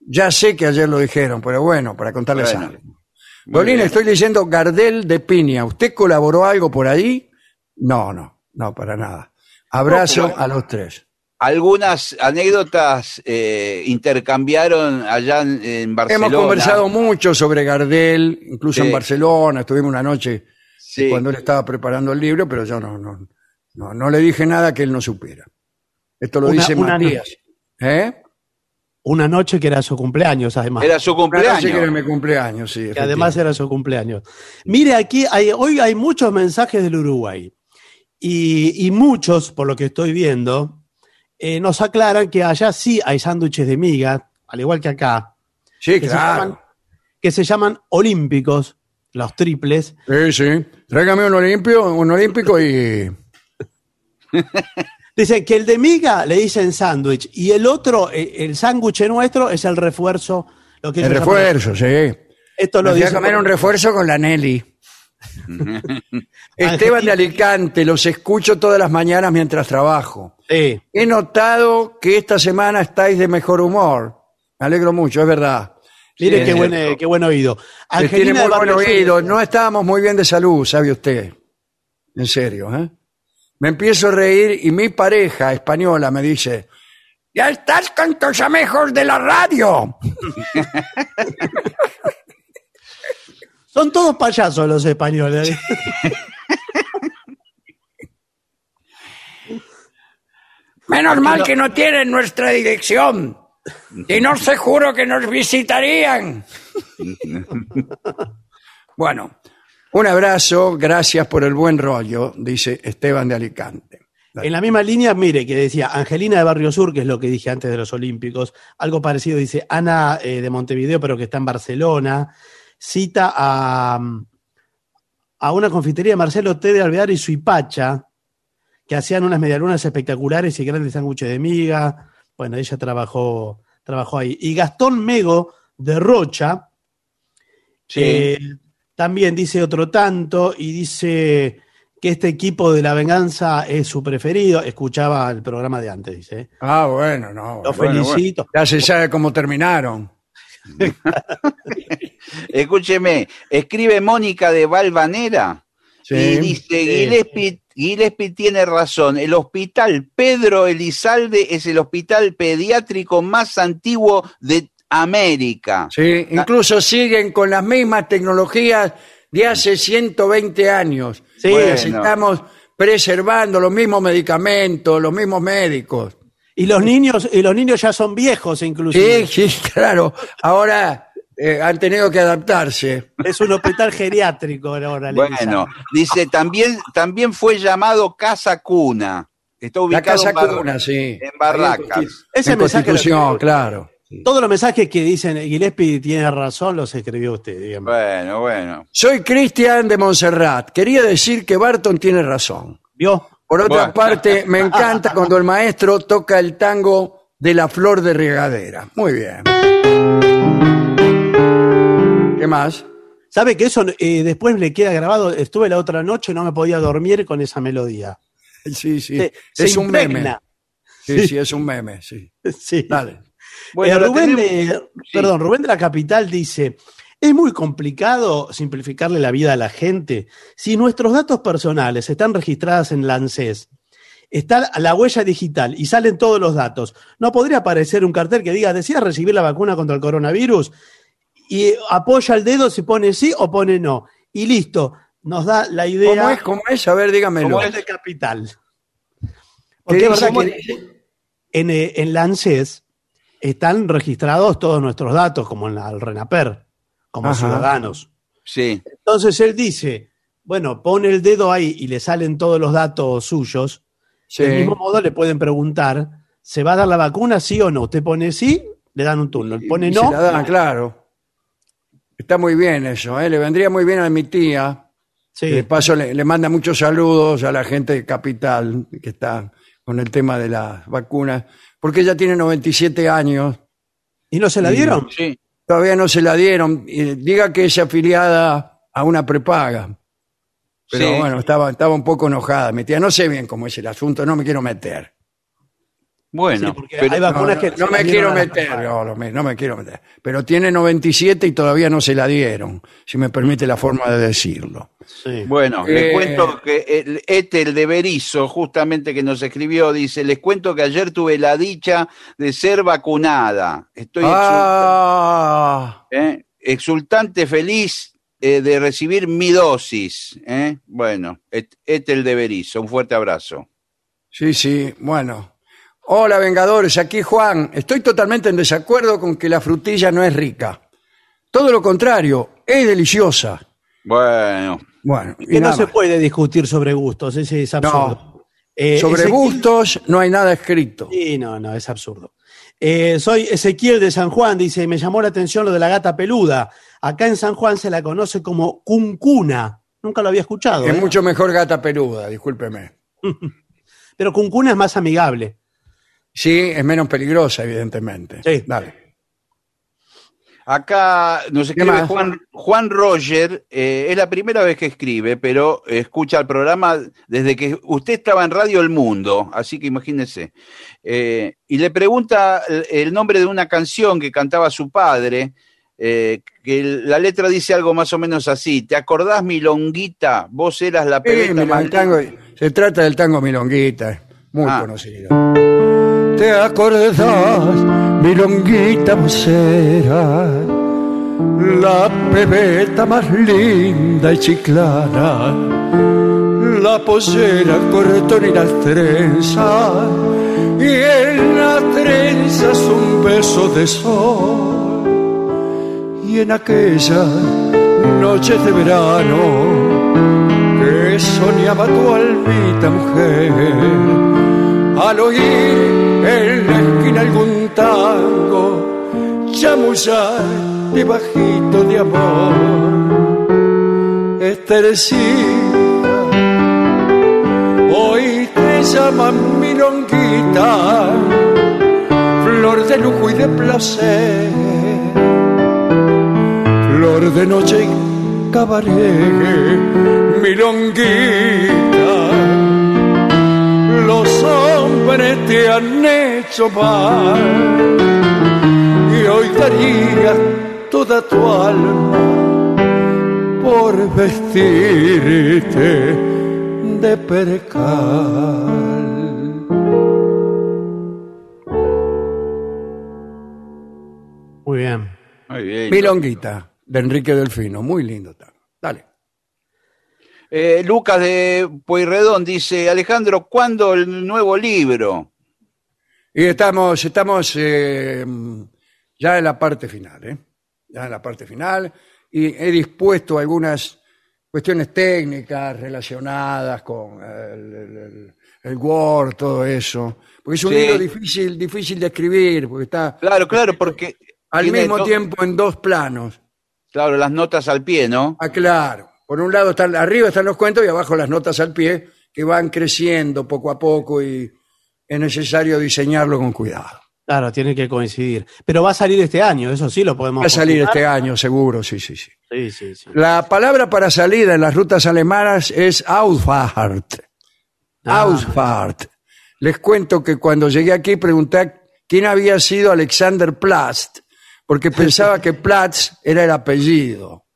A: Ya sé que ayer lo dijeron, pero bueno, para contarles
B: Bueno,
A: algo. Dolina, estoy leyendo Gardel de Piña. ¿Usted colaboró algo por ahí? No, no, no, para nada. Abrazo
B: No,
A: a los tres.
B: Algunas anécdotas eh, intercambiaron allá en, en Barcelona.
A: Hemos conversado mucho sobre Gardel, incluso
B: Sí.
A: en Barcelona. Estuvimos una noche
B: Sí.
A: cuando él estaba preparando el libro, pero yo no, no, no, no le dije nada que él no supiera. Esto lo
C: Una-
A: dice
C: una
A: Matías. ¿Eh?
C: Una noche que era su cumpleaños, además.
B: Era su
A: Una
B: cumpleaños.
A: noche que era mi cumpleaños, sí.
C: que además era su cumpleaños. Mire, aquí hay, hoy hay muchos mensajes del Uruguay. Y, y muchos, por lo que estoy viendo, eh, nos aclaran que allá sí hay sándwiches de miga, al igual que acá,
A: Sí,
C: que, se
A: claro.
C: llaman, que se llaman olímpicos, los triples.
A: Sí, sí. Tráigame un olimpio, un olímpico y...
C: Dicen que el de miga le dicen sándwich y el otro, eh, el sándwich nuestro, es el refuerzo. Lo que
A: El
C: llaman-
A: refuerzo, sí.
C: Esto lo
A: Me fui a comer
C: por-
A: un refuerzo con la Nelly. Esteban de Alicante, los escucho todas las mañanas mientras trabajo.
C: Sí.
A: He notado que esta semana estáis de mejor humor. Me alegro mucho, es verdad.
C: Mire
B: Sí,
C: qué, buen, eh, qué buen oído.
A: Usted tiene
C: Angelina
A: muy buen oído. No estábamos muy bien de salud, sabe usted. En serio, ¿eh? Me empiezo a reír y mi pareja española me dice, ya estás con tus amigos de la radio.
C: Son todos payasos los españoles.
A: Menos mal que no tienen nuestra dirección. Y no se juro que nos visitarían. bueno, un abrazo, gracias por el buen rollo, dice Esteban de Alicante.
C: En la misma línea, mire, que decía Angelina de Barrio Sur, que es lo que dije antes de los Olímpicos. Algo parecido dice Ana eh, de Montevideo, pero que está en Barcelona. Cita a, a una confitería de Marcelo T. de Alvear y Suipacha, que hacían unas medialunas espectaculares y grandes sándwiches de miga. Bueno, ella trabajó, trabajó ahí. Y Gastón Mego de Rocha,
B: Sí.
C: eh, también dice otro tanto y dice que este equipo de la venganza es su preferido. Escuchaba el programa de antes, dice. ¿eh?
A: Ah, bueno, no.
C: Los
A: bueno,
C: felicito.
A: bueno. Ya se sabe cómo terminaron.
B: Escúcheme, escribe Mónica de Valvanera
A: Sí.
B: y dice, Gillespie, Gillespie tiene razón, el hospital Pedro Elizalde es el hospital pediátrico más antiguo de América.
A: Sí, incluso siguen con las mismas tecnologías de hace 120 años.
C: Sí,
B: bueno.
A: estamos preservando los mismos medicamentos, los mismos médicos.
C: Y los niños, y los niños ya son viejos, inclusive.
A: Sí, sí, claro. Ahora eh, han tenido que adaptarse.
C: Es un hospital geriátrico ahora.
B: Bueno, dice, también, también fue llamado Casa Cuna. Está
A: La
B: ubicado
A: casa
B: en, Bar-
A: cuna, sí.
B: en Barracas.
C: Ese
A: en
C: mensaje lo
A: Constitución,
C: tengo.
A: claro.
C: Todos los mensajes que dicen Gillespie tiene razón los escribió usted.
B: Bueno, bueno.
A: Soy Cristian de Montserrat. Quería decir que Barton tiene razón.
C: ¿Vio?
A: Por otra
B: Bueno.
A: parte, me encanta cuando el maestro toca el tango de la flor de regadera. Muy bien. ¿Qué más?
C: ¿Sabe que eso eh, después le queda grabado? Estuve la otra noche, no me podía dormir con esa melodía.
A: Sí, sí.
C: Se-
A: es
C: se
A: un meme.
C: impregna.
A: Sí, sí, es un meme, sí.
C: Sí.
A: Dale.
B: Bueno,
C: Eh, Rubén,
B: tenemos-
C: de, perdón, Rubén de la Capital dice, es muy complicado simplificarle la vida a la gente. Si nuestros datos personales están registrados en la ANSES, está la huella digital y salen todos los datos, ¿no podría aparecer un cartel que diga, ¿decías recibir la vacuna contra el coronavirus? Y apoya el dedo si pone sí o pone no. Y listo, nos da la idea
A: ¿Cómo es? ¿Cómo es? A ver, dígamelo.
C: como es de Capital.
A: ¿Qué
C: Porque es verdad
A: ¿Cómo
C: que en, eh, en la ANSES están registrados todos nuestros datos, como en la, el RENAPER, como
A: Ajá.
C: ciudadanos.
B: Sí.
C: Entonces él dice, bueno, pone el dedo ahí y le salen todos los datos suyos.
A: Sí.
C: Del mismo modo le pueden preguntar, ¿se va a dar la vacuna sí o no? Usted pone sí, le dan un turno. Pone
A: Y
C: no,
A: se la dan, claro. Está muy bien eso, ¿eh? Le vendría muy bien a mi tía.
C: sí.
A: De paso le, le manda muchos saludos a la gente de Capital que está con el tema de las vacunas, porque ella tiene 97 años,
C: ¿Y no se la dieron?
B: Sí.
A: todavía no se la dieron. Y diga que es afiliada a una prepaga. Pero
B: Sí.
A: bueno, estaba, estaba un poco enojada. Mi tía, no sé bien cómo es el asunto, no me quiero meter.
B: Bueno,
C: Sí, porque
B: pero-
C: hay
A: No,
C: vacunas
A: no,
C: que
A: no me quiero meter, no, no me, quiero meter. Pero tiene 97 y todavía no se la dieron, si me permite la forma de decirlo.
C: Sí.
B: Bueno,
A: Eh,
B: les cuento que el Etel de Berizo, justamente que nos escribió, dice, les cuento que ayer tuve la dicha de ser vacunada. Estoy
A: Ah,
B: exultante, ¿eh? exultante, feliz eh, de recibir mi dosis. ¿eh? Bueno, Et- Etel de Berizo, un fuerte abrazo.
A: sí, sí, bueno. Hola, Vengadores, aquí Juan. Estoy totalmente en desacuerdo con que la frutilla no es rica. Todo lo contrario, es deliciosa.
B: Bueno,
A: Bueno, y
C: Que no
A: nada
C: se
A: más.
C: puede discutir sobre gustos, ese es absurdo. Eh,
A: Sobre
C: Ezequiel-
A: gustos no hay nada escrito.
C: Sí, no, no, es absurdo. Eh, soy Ezequiel de San Juan, dice, me llamó la atención lo de la gata peluda. Acá en San Juan se la conoce como cuncuna. Nunca lo había escuchado.
A: Es
C: ¿eh?
A: mucho mejor gata peluda, discúlpeme.
C: Pero cuncuna es más amigable.
A: Sí, es menos peligrosa, evidentemente.
C: Sí.
A: Dale.
B: acá nos escribe
A: más?
B: Juan, Juan Roger, eh, es la primera vez que escribe, pero escucha el programa desde que usted estaba en Radio El Mundo, así que imagínese. Eh, y le pregunta el, el nombre de una canción que cantaba su padre, eh, que el- la letra dice algo más o menos así, ¿te acordás, Milonguita? Vos eras la
A: Sí, tango-
B: linda".
A: se trata del tango Milonguita, muy
B: Ah.
A: conocido. ¿Te acordás, Milonguita vocera? La pebeta más linda y chiclana, la pollera, el corretón y las trenzas, y en las trenzas un beso de sol. Y en aquella noche de verano que soñaba tu almita mujer, al oír en la esquina algún tango, chamullar de bajito de amor. Estercita, hoy te llaman milonguita, flor de lujo y de placer flor de noche y cabaret, milonguita. Los hombres te han hecho mal y hoy darías toda tu alma por vestirte de percal.
C: Muy bien.
B: Muy bien.
A: Milonguita, de Enrique Delfino, muy lindo tango. Dale.
B: Eh, Lucas de Pueyrredón dice, Alejandro, ¿cuándo el nuevo libro?
A: Y estamos, estamos eh, ya en la parte final, ¿eh? Ya en la parte final. Y he dispuesto algunas cuestiones técnicas relacionadas con el, el- Word, todo eso. Porque es un
B: Sí.
A: libro difícil, difícil de escribir, porque está
B: Claro, claro, porque
A: al mismo tiempo en dos planos.
B: Claro, las notas al pie, ¿no?
A: Ah, claro. Por un lado están, arriba están los cuentos y abajo las notas al pie, que van creciendo poco a poco y es necesario diseñarlo con cuidado.
C: Claro, tiene que coincidir. Pero va a salir este año, eso sí lo podemos
A: Va a salir este año, seguro, sí, sí, sí.
C: Sí, sí, sí.
A: La palabra para salida en las rutas alemanas es Ausfahrt.
C: Ah.
A: Ausfahrt. Les cuento que cuando llegué aquí pregunté quién había sido Alexander Platz, porque pensaba que Platz era el apellido.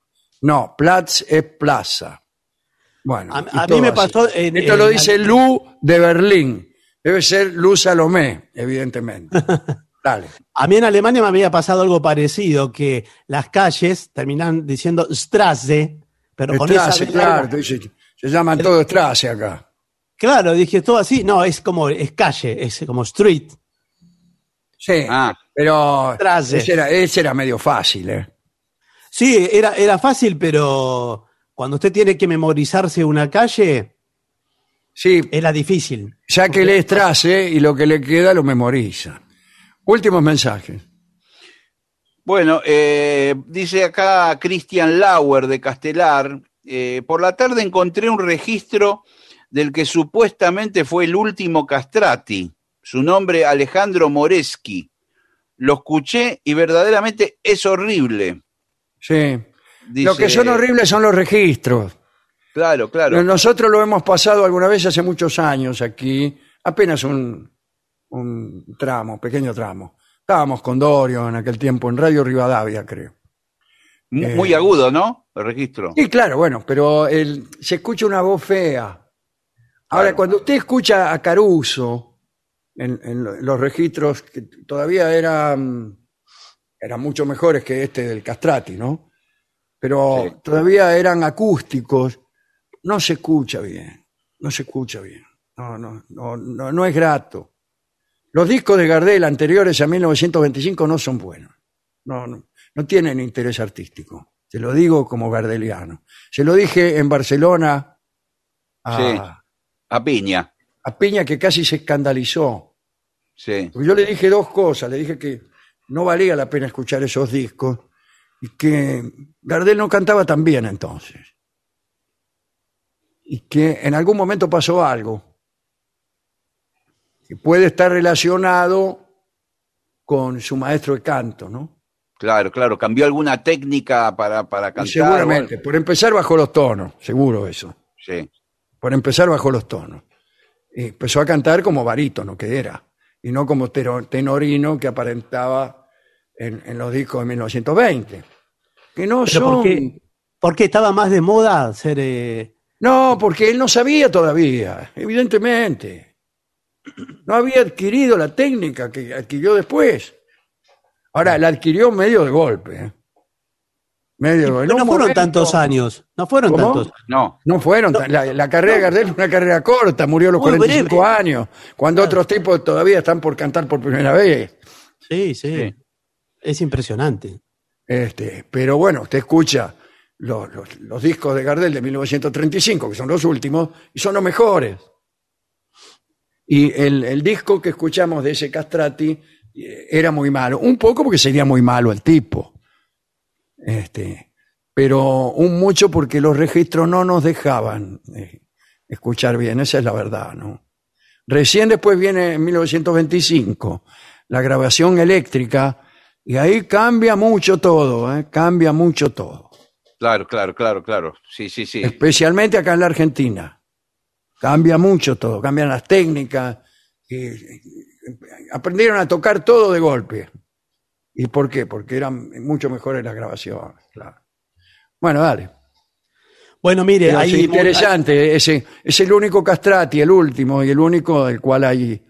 A: No, Platz es plaza. Bueno,
C: A- mí
A: todo
C: me
A: así.
C: pasó en-
A: Esto
C: en
A: lo dice Lu de Berlín. Debe ser Lu Salomé, evidentemente. Dale.
C: A mí en Alemania me había pasado algo parecido, que las calles terminan diciendo Strasse, pero con
A: Strasse,
C: esa...
A: claro, se llaman todos Strasse acá.
C: Claro, dije todo así. No, es como, es calle, es como street.
A: Sí,
B: Ah.
A: pero
C: Strasse.
A: ese era, ese era medio fácil, ¿eh?
C: Sí, era, era fácil, pero cuando usted tiene que memorizarse una calle,
A: Sí,
C: era difícil.
A: ya que lee Strasse y lo que le queda lo memoriza. Últimos mensajes.
B: Bueno, eh, dice acá Christian Lauer de Castelar, eh, por la tarde encontré un registro del que supuestamente fue el último castrati, su nombre Alejandro Moreski. Lo escuché y verdaderamente es horrible.
A: Sí.
B: Dice-
A: Lo que son horribles son los registros.
B: Claro, claro.
A: Nosotros lo hemos pasado alguna vez hace muchos años aquí, apenas un, un tramo, pequeño tramo. Estábamos con Dorio en aquel tiempo en Radio Rivadavia, creo. Eh,
B: Muy agudo, ¿no? El registro.
A: Sí, claro, bueno, pero el- se escucha una voz fea. Ahora,
B: Claro.
A: cuando usted escucha a Caruso en, en lo- los registros que todavía eran, eran mucho mejores que este del Castrati, ¿no? Pero
B: Sí.
A: todavía eran acústicos, no se escucha bien, no se escucha bien, no, no, no, no, no es grato. Los discos de Gardel anteriores a 1925 no son buenos, no, no, no tienen interés artístico. Se lo digo como gardeliano. Se lo dije en Barcelona a,
B: Sí. A piña.
A: a Piña que casi se escandalizó.
B: Sí.
A: Porque yo le dije dos cosas. Le dije que no valía la pena escuchar esos discos y que Gardel no cantaba tan bien entonces. Y que en algún momento pasó algo que puede estar relacionado con su maestro de canto, ¿no?
B: Claro, claro. Cambió alguna técnica para, para
A: Y
B: cantar.
A: seguramente. Por empezar bajó los tonos, seguro eso.
B: Sí.
A: por empezar bajó los tonos. Y empezó a cantar como barítono que era, y no como tenorino que aparentaba en, en los discos de 1920. Que no
C: Pero
A: son...
C: ¿por qué, por qué estaba más de moda ser... eh,
A: No, porque él no sabía todavía, evidentemente. No había adquirido la técnica que adquirió después. Ahora, la adquirió medio de golpe. ¿eh? Medio
C: no fueron
A: momento-
C: tantos años, no fueron
A: ¿Cómo?
C: tantos.
B: No.
A: No fueron, tan- la, la carrera de Gardel es una carrera corta, murió a los
C: Muy
A: 45
C: breve.
A: años, cuando otros tipos todavía están por cantar por primera vez.
C: Sí, sí,
B: Sí.
C: Es impresionante.
A: Este, pero bueno, usted escucha los, los- los discos de Gardel de 1935, que son los últimos, y son los mejores. Y el, el disco que escuchamos de ese Castrati eh, era muy malo, un poco porque sería muy malo el tipo. Este, pero un mucho porque los registros no nos dejaban eh, escuchar bien, esa es la verdad, ¿no? Recién después viene en 1925 la grabación eléctrica y ahí cambia mucho todo, ¿eh? cambia mucho todo,
B: Claro, claro, claro, claro. Sí, sí, sí.
A: especialmente acá en la Argentina. Cambia mucho todo, cambian las técnicas, y- y- aprendieron a tocar todo de golpe. ¿Y por qué? Porque eran mucho mejores las grabaciones, claro. Bueno, dale.
C: Bueno, mire,
A: Pero
C: hay
A: es interesante, ese, es el único castrati, el último, y el único del cual hay,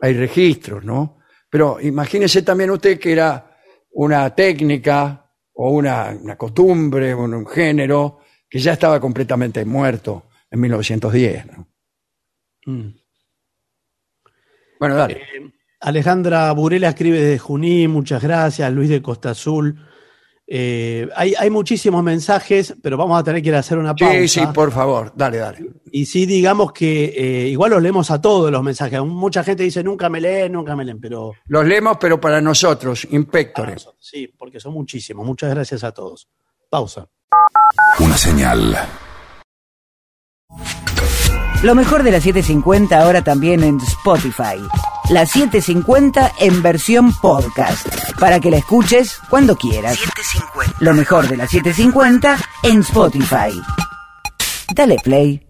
A: hay registros, ¿no? Pero imagínese también usted que era una técnica o una, una costumbre, un, un género que ya estaba completamente muerto en 1910, ¿no?
C: Mm.
A: Bueno, dale.
C: Alejandra Burela escribe desde Junín, muchas gracias. Luis de Costa Azul Eh, hay, hay muchísimos mensajes, pero vamos a tener que ir a hacer una pausa.
A: Sí, sí, por favor, dale, dale.
C: Y sí, digamos que eh, igual los leemos a todos los mensajes. Mucha gente dice nunca me leen, nunca me leen, pero
A: Los leemos, pero para nosotros,
C: para
A: inspectores.
C: nosotros, sí, porque son muchísimos. Muchas gracias a todos. Pausa.
D: Una señal.
E: Lo mejor de la 750 ahora también en Spotify. La 750 en versión podcast. Para que la escuches cuando quieras. Lo mejor de la 750 en Spotify. Dale play.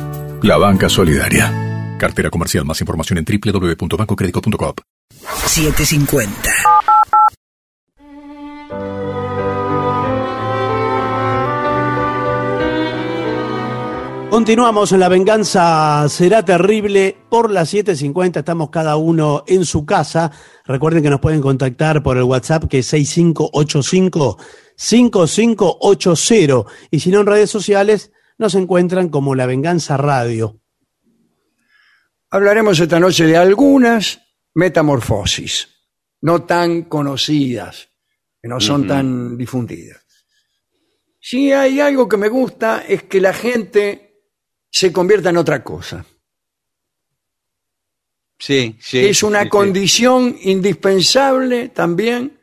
F: la banca solidaria. Cartera comercial. Más información en www.bancocredico.com.
E: 750.
C: Continuamos en La Venganza Será Terrible por las 7.50. Estamos cada uno en su casa. Recuerden que nos pueden contactar por el WhatsApp que es 6585-5580. Y si no en redes sociales, nos encuentran como La Venganza Radio.
A: Hablaremos esta noche de algunas metamorfosis, no tan conocidas, que no son tan difundidas. Si hay algo que me gusta es que la gente se convierta en otra cosa.
B: Sí, sí.
A: es una
B: sí, sí.
A: condición indispensable también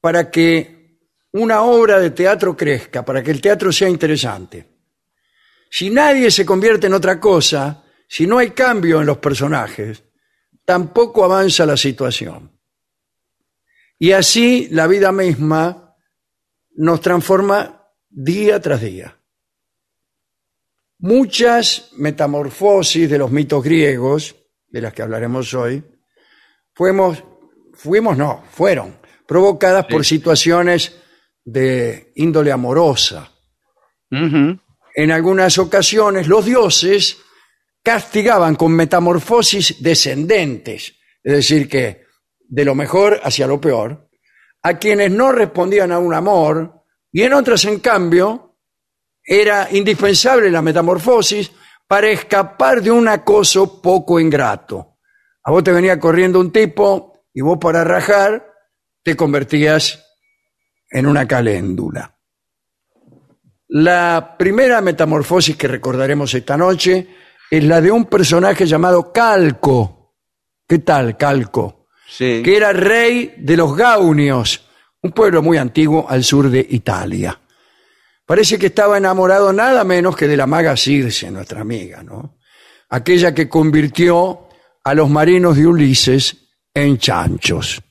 A: para que una obra de teatro crezca, para que el teatro sea interesante. Si nadie se convierte en otra cosa, si no hay cambio en los personajes, tampoco avanza la situación. Y así la vida misma nos transforma día tras día. Muchas metamorfosis de los mitos griegos, de las que hablaremos hoy, fuimos, fuimos no, fueron provocadas por situaciones de índole amorosa. En algunas ocasiones los dioses castigaban con metamorfosis descendentes, es decir, que de lo mejor hacia lo peor, a quienes no respondían a un amor, y en otras, en cambio, era indispensable la metamorfosis para escapar de un acoso poco ingrato. A vos te venía corriendo un tipo y vos para rajar te convertías en una caléndula. La primera metamorfosis que recordaremos esta noche es la de un personaje llamado Calco. ¿Qué tal, Calco?
B: Sí.
A: Que era rey de los Gaunios, un pueblo muy antiguo al sur de Italia. Parece que estaba enamorado nada menos que de la maga Circe, nuestra amiga, ¿no? Aquella que convirtió a los marinos de Ulises en chanchos.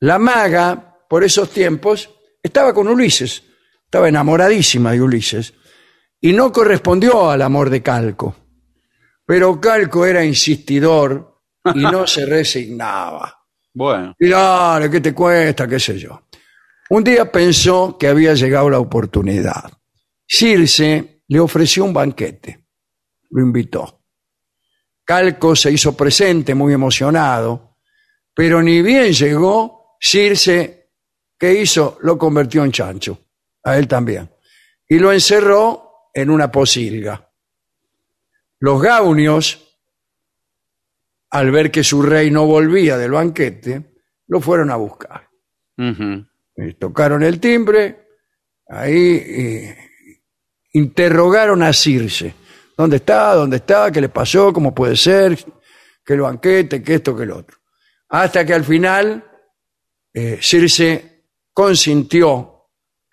A: La maga, por esos tiempos, estaba con Ulises, estaba enamoradísima de Ulises, y no correspondió al amor de Calco. Pero Calco era insistidor y no se resignaba.
B: Bueno.
A: Y dale, ¿qué te cuesta? ¿Qué sé yo? Un día pensó que había llegado la oportunidad. Circe le ofreció un banquete. Lo invitó. Calco se hizo presente, muy emocionado, pero ni bien llegó, Circe, ¿qué hizo? Lo convirtió en chancho. A él también. Y lo encerró en una posilga. Los gaunios, al ver que su rey no volvía del banquete, lo fueron a buscar. Tocaron el timbre, ahí interrogaron a Circe. ¿Dónde está? ¿Dónde está? ¿Qué le pasó? ¿Cómo puede ser? ¿Qué el banquete? ¿Qué esto? ¿Qué el otro? Hasta que al final eh, Circe consintió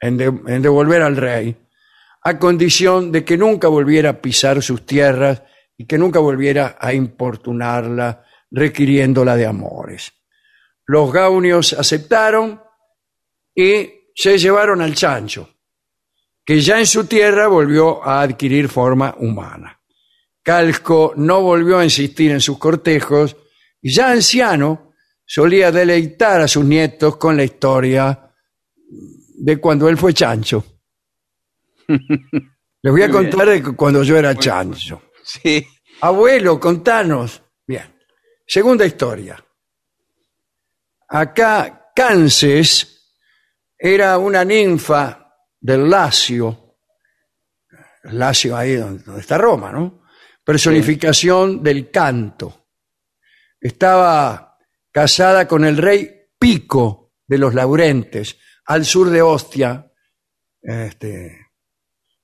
A: en, de- en devolver al rey a condición de que nunca volviera a pisar sus tierras y que nunca volviera a importunarla requiriéndola de amores. Los gaunios aceptaron y se llevaron al chancho, que ya en su tierra volvió a adquirir forma humana. Calco no volvió a insistir en sus cortejos y ya anciano solía deleitar a sus nietos con la historia de cuando él fue chancho. Les voy a
B: Muy bien.
A: contar de cu- cuando yo era chancho.
B: Sí.
A: Abuelo, contanos. Bien. Segunda historia. Acá, Canses era una ninfa del Lacio. Lacio ahí donde, donde está Roma, ¿no? Personificación del canto. Estaba casada con el rey Pico de los Laurentes, al sur de Ostia. Este,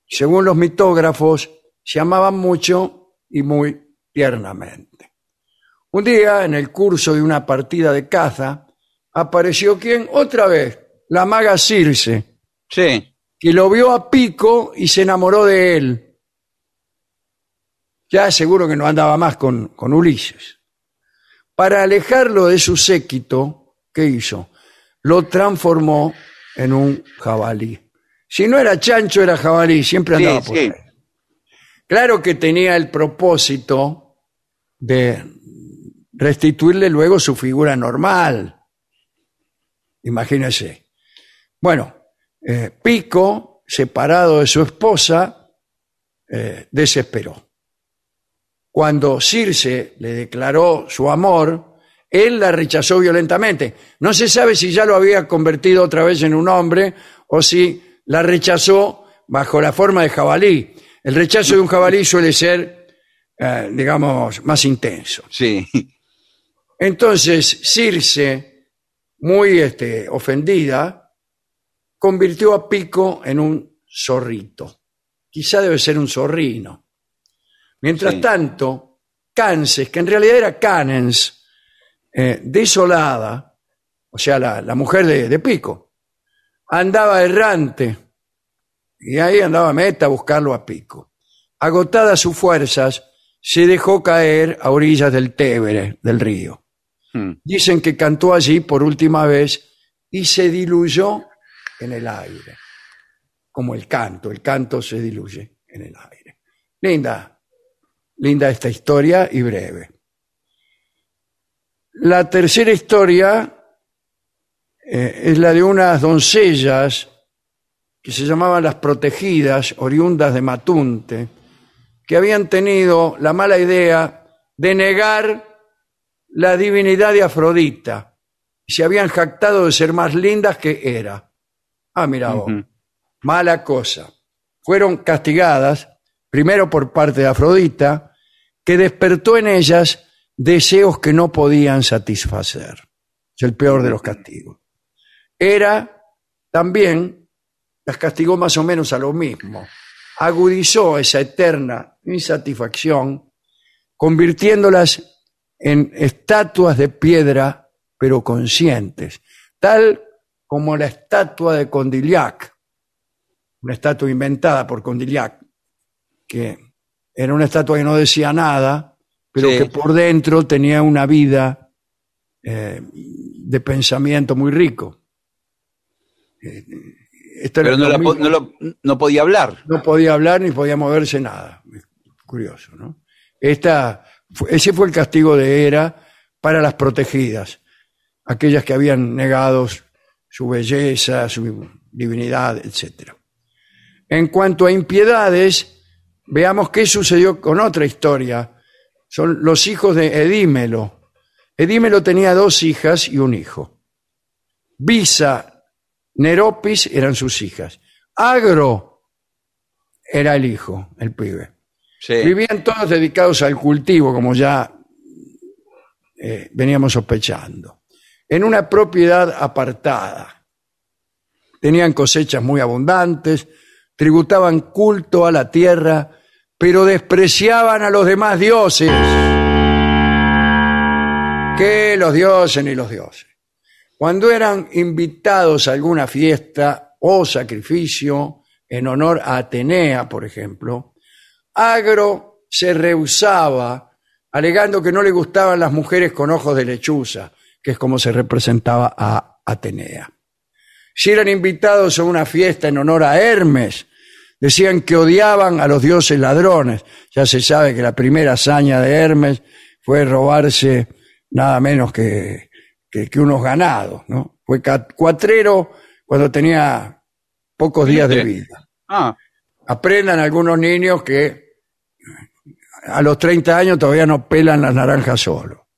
A: según los mitógrafos, se amaban mucho y muy tiernamente. Un día, en el curso de una partida de caza, apareció quien otra vez, la maga Circe,
B: Sí.
A: que lo vio a Pico y se enamoró de él. Ya seguro que no andaba más con, con Ulises. Para alejarlo de su séquito, ¿qué hizo? Lo transformó en un jabalí. Si no era chancho, era jabalí, siempre
B: Sí,
A: andaba por
B: sí.
A: ahí. Claro que tenía el propósito de restituirle luego su figura normal. Imagínese. Bueno, eh, Pico, separado de su esposa, eh, desesperó. Cuando Circe le declaró su amor, él la rechazó violentamente. No se sabe si ya lo había convertido otra vez en un hombre o si la rechazó bajo la forma de jabalí. El rechazo de un jabalí suele ser, eh, digamos, más intenso.
B: Sí.
A: Entonces, Circe, muy este, ofendida, convirtió a Pico en un zorrito. Quizá debe ser un zorrino. Mientras
B: Sí.
A: tanto, Canses, que en realidad era Canens, eh, desolada, o sea, la, la mujer de, de Pico, andaba errante y ahí andaba Meta a buscarlo a Pico. Agotadas sus fuerzas, se dejó caer a orillas del Tévere, del río.
B: Hmm.
A: Dicen que cantó allí por última vez y se diluyó en el aire. Como el canto, el canto se diluye en el aire. Linda, linda esta historia y breve. La tercera historia eh, es la de unas doncellas que se llamaban las protegidas, oriundas de Matunte, que habían tenido la mala idea de negar la divinidad de Afrodita y se habían jactado de ser más lindas que era. Ah, mira vos, mala cosa. Fueron castigadas, primero por parte de Afrodita, que despertó en ellas deseos que no podían satisfacer. Es el peor de los castigos. Era también, las castigó más o menos a lo mismo. Agudizó esa eterna insatisfacción, convirtiéndolas en estatuas de piedra, pero conscientes, tal como la estatua de Condillac, una estatua inventada por Condillac, que era una estatua que no decía nada, pero
B: Sí.
A: que por dentro tenía una vida eh, de pensamiento muy rico. Eh,
B: Pero no, la po-
A: mismo.
B: no, lo- no podía hablar.
A: No podía hablar ni podía moverse nada. Curioso, ¿no? Esta, ese fue el castigo de Hera para las protegidas, aquellas que habían negado su belleza, su divinidad, etc. En cuanto a impiedades, veamos qué sucedió con otra historia. Son los hijos de Edímelo. Edímelo tenía dos hijas y un hijo. Visa, Neropis eran sus hijas. Agro era el hijo, el pibe.
B: Sí.
A: Vivían todos dedicados al cultivo, como ya eh, veníamos sospechando, en una propiedad apartada. Tenían cosechas muy abundantes, tributaban culto a la tierra, pero despreciaban a los demás dioses. Que los dioses ni los dioses. Cuando eran invitados a alguna fiesta o sacrificio en honor a Atenea, por ejemplo, Agro se rehusaba, alegando que no le gustaban las mujeres con ojos de lechuza, que es como se representaba a Atenea. Si eran invitados a una fiesta en honor a Hermes, decían que odiaban a los dioses ladrones. Ya se sabe que la primera hazaña de Hermes fue robarse nada menos que, que, que unos ganados, ¿no? Fue cuatrero cuando tenía pocos días de vida.
B: Ah,
A: Aprendan algunos niños que a los 30 años todavía no pelan las naranjas solo.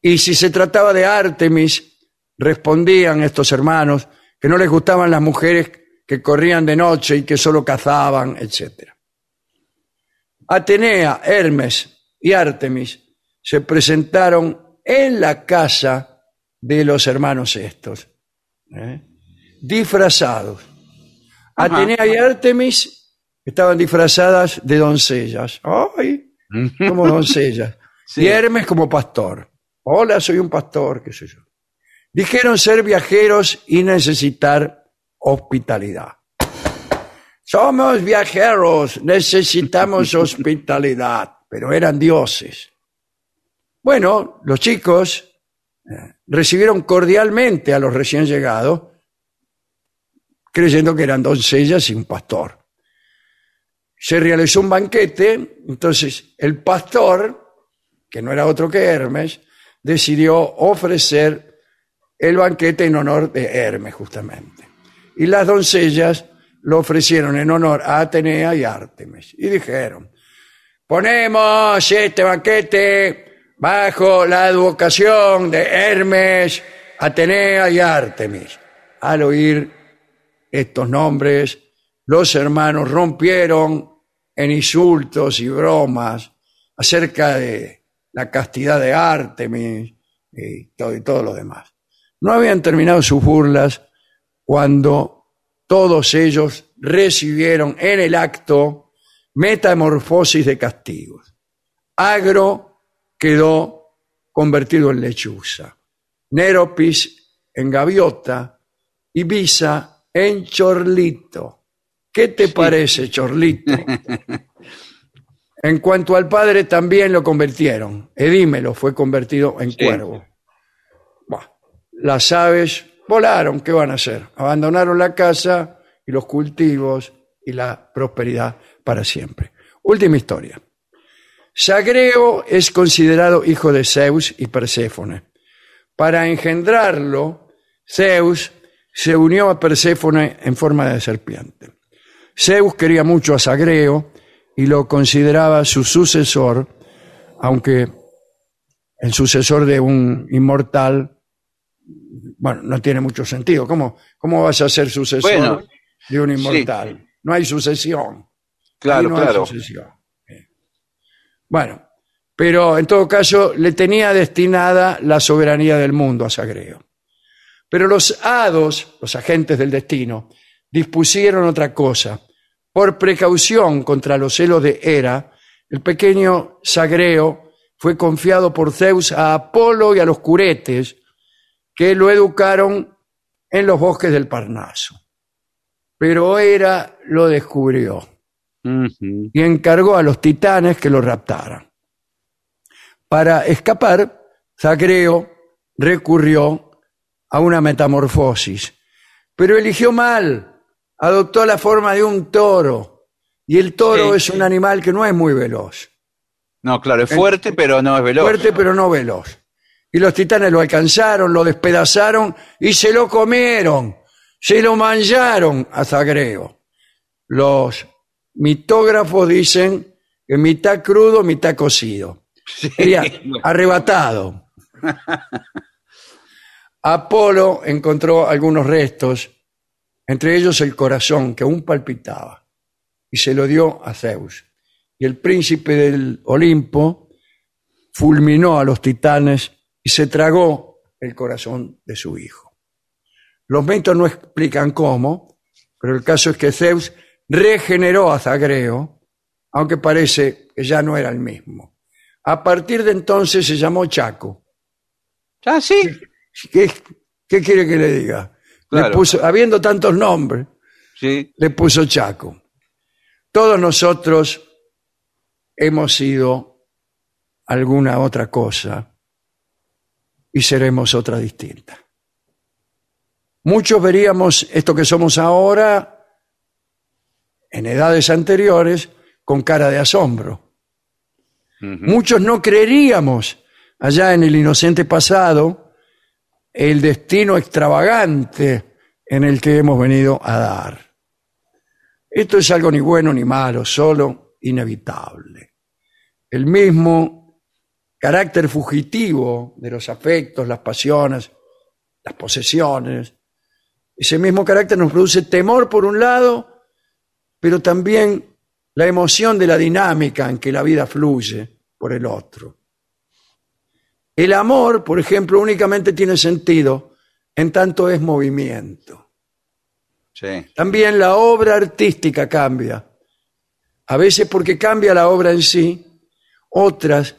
A: Y si se trataba de Artemis, respondían estos hermanos que no les gustaban las mujeres que corrían de noche y que solo cazaban, etc. Atenea, Hermes y Artemis se presentaron en la casa de los hermanos estos, ¿eh? disfrazados. Atenea y Artemis estaban disfrazadas de doncellas. ¡Ay! Como doncellas.
B: Sí.
A: Y Hermes como pastor. Hola, soy un pastor, qué sé yo. Dijeron ser viajeros y necesitar hospitalidad. Somos viajeros, necesitamos hospitalidad, pero eran dioses. Bueno, los chicos eh, recibieron cordialmente a los recién llegados, creyendo que eran doncellas y un pastor. Se realizó un banquete, entonces el pastor, que no era otro que Hermes, decidió ofrecer el banquete en honor de Hermes, justamente. Y las doncellas lo ofrecieron en honor a Atenea y Artemis. Y dijeron, ponemos este banquete bajo la advocación de Hermes, Atenea y Artemis. Al oír estos nombres, los hermanos rompieron en insultos y bromas acerca de la castidad de Artemis y y todo lo demás. No habían terminado sus burlas cuando todos ellos recibieron en el acto metamorfosis de castigos. Agro quedó convertido en lechuza, Neropis en gaviota y Visa en chorlito. ¿Qué te parece, chorlito? en cuanto al padre, también lo convirtieron. Edímelo fue convertido en cuervo. Las aves volaron, ¿qué van a hacer? Abandonaron la casa y los cultivos y la prosperidad para siempre. Última historia. Sagreo es considerado hijo de Zeus y Perséfone. Para engendrarlo, Zeus se unió a Perséfone en forma de serpiente. Zeus quería mucho a Sagreo y lo consideraba su sucesor, aunque el sucesor de un inmortal, bueno, no tiene mucho sentido. ¿Cómo, cómo vas a ser sucesor
B: Bueno,
A: de un inmortal? No hay sucesión.
B: claro,
A: no hay
B: claro.
A: sucesión. Bueno, pero en todo caso le tenía destinada la soberanía del mundo a Sagreo. Pero los hados, los agentes del destino, dispusieron otra cosa. Por precaución contra los celos de Hera, el pequeño Sagreo fue confiado por Zeus a Apolo y a los curetes, que lo educaron en los bosques del Parnaso. Pero Hera lo descubrió y encargó a los titanes que lo raptaran. Para escapar, Zagreo recurrió a una metamorfosis, pero eligió mal, adoptó la forma de un toro, y el toro
B: Sí,
A: es un animal que no es muy veloz,
B: No, claro, es fuerte, pero no es veloz.
A: fuerte pero no veloz. Y los titanes lo alcanzaron, lo despedazaron y se lo comieron, se lo mancharon a Zagreo. Los mitógrafos dicen que mitad crudo, mitad cocido. Sería arrebatado. Apolo encontró algunos restos, entre ellos el corazón que aún palpitaba, y se lo dio a Zeus. Y el príncipe del Olimpo fulminó a los titanes y se tragó el corazón de su hijo. Los mitos no explican cómo, pero el caso es que Zeus regeneró a Zagreo, aunque parece que ya no era el mismo. A partir de entonces se llamó Chaco.
B: Ah, sí.
A: ¿Qué, qué quiere que le diga? Le
B: Claro.
A: puso, habiendo tantos nombres,
B: Sí.
A: le puso Chaco. Todos nosotros hemos sido alguna otra cosa y seremos otra distinta. Muchos veríamos esto que somos ahora en edades anteriores con cara de asombro. Muchos no creeríamos allá en el inocente pasado el destino extravagante en el que hemos venido a dar. Esto es algo ni bueno ni malo, solo inevitable. El mismo carácter fugitivo de los afectos, las pasiones, las posesiones, ese mismo carácter nos produce temor por un lado, pero también la emoción de la dinámica en que la vida fluye por el otro. El amor, por ejemplo, únicamente tiene sentido en tanto es movimiento.
B: Sí.
A: También la obra artística cambia. A veces porque cambia la obra en sí, otras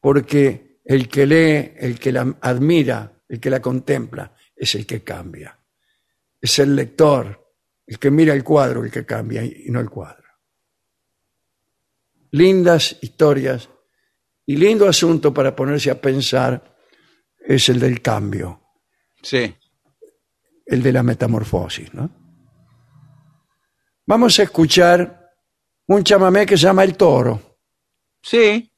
A: porque el que lee, el que la admira, el que la contempla, es el que cambia. Es el lector, el que mira el cuadro, el que cambia y no el cuadro. Lindas historias y lindo asunto para ponerse a pensar es el del cambio,
B: Sí.
A: el de la metamorfosis, ¿no? Vamos a escuchar un chamamé que se llama El Toro,
B: Sí.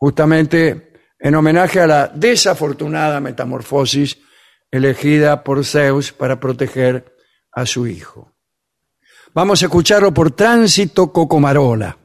A: Justamente en homenaje a la desafortunada metamorfosis elegida por Zeus para proteger a su hijo. Vamos a escucharlo por Tránsito Cocomarola.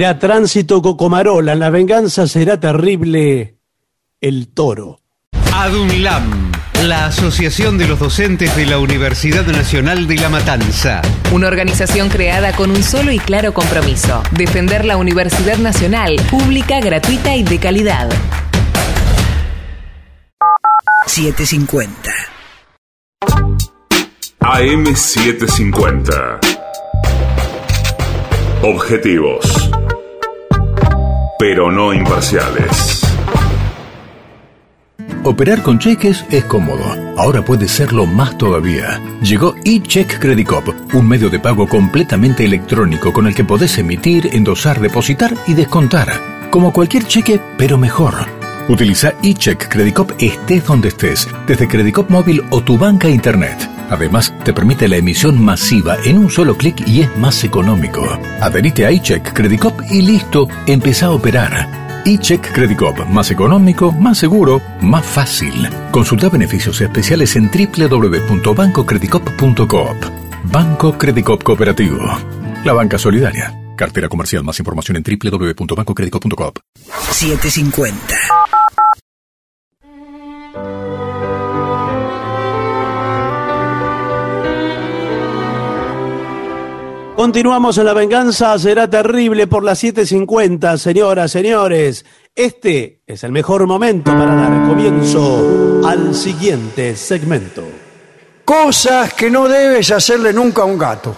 C: Era Tránsito Cocomarola, la venganza será terrible. El toro.
G: ADUNLAM, la Asociación de los Docentes de la Universidad Nacional de La Matanza.
H: Una organización creada con un solo y claro compromiso, defender la Universidad Nacional, pública, gratuita y de calidad.
E: 750.
D: AM750. Objetivos. Pero no imparciales.
F: Operar con cheques es cómodo. Ahora puede serlo más todavía. Llegó eCheck Credit Cop, un medio de pago completamente electrónico con el que podés emitir, endosar, depositar y descontar. Como cualquier cheque, pero mejor. Utiliza eCheck Credicop estés donde estés, desde Credicop móvil o tu banca internet. Además, te permite la emisión masiva en un solo clic y es más económico. Adherite a eCheck Credicop y listo, empieza a operar. eCheck Credicop, más económico, más seguro, más fácil. Consulta beneficios especiales en www.bancocredicop.coop. Banco Credicop Cooperativo. La banca solidaria. Cartera comercial. Más información en www.bancocredicop.coop.
E: 750.
C: Continuamos en La Venganza Será Terrible por las 7.50, señoras, señores. Este es el mejor momento para dar comienzo al siguiente segmento.
A: Cosas que no debes hacerle nunca a un gato.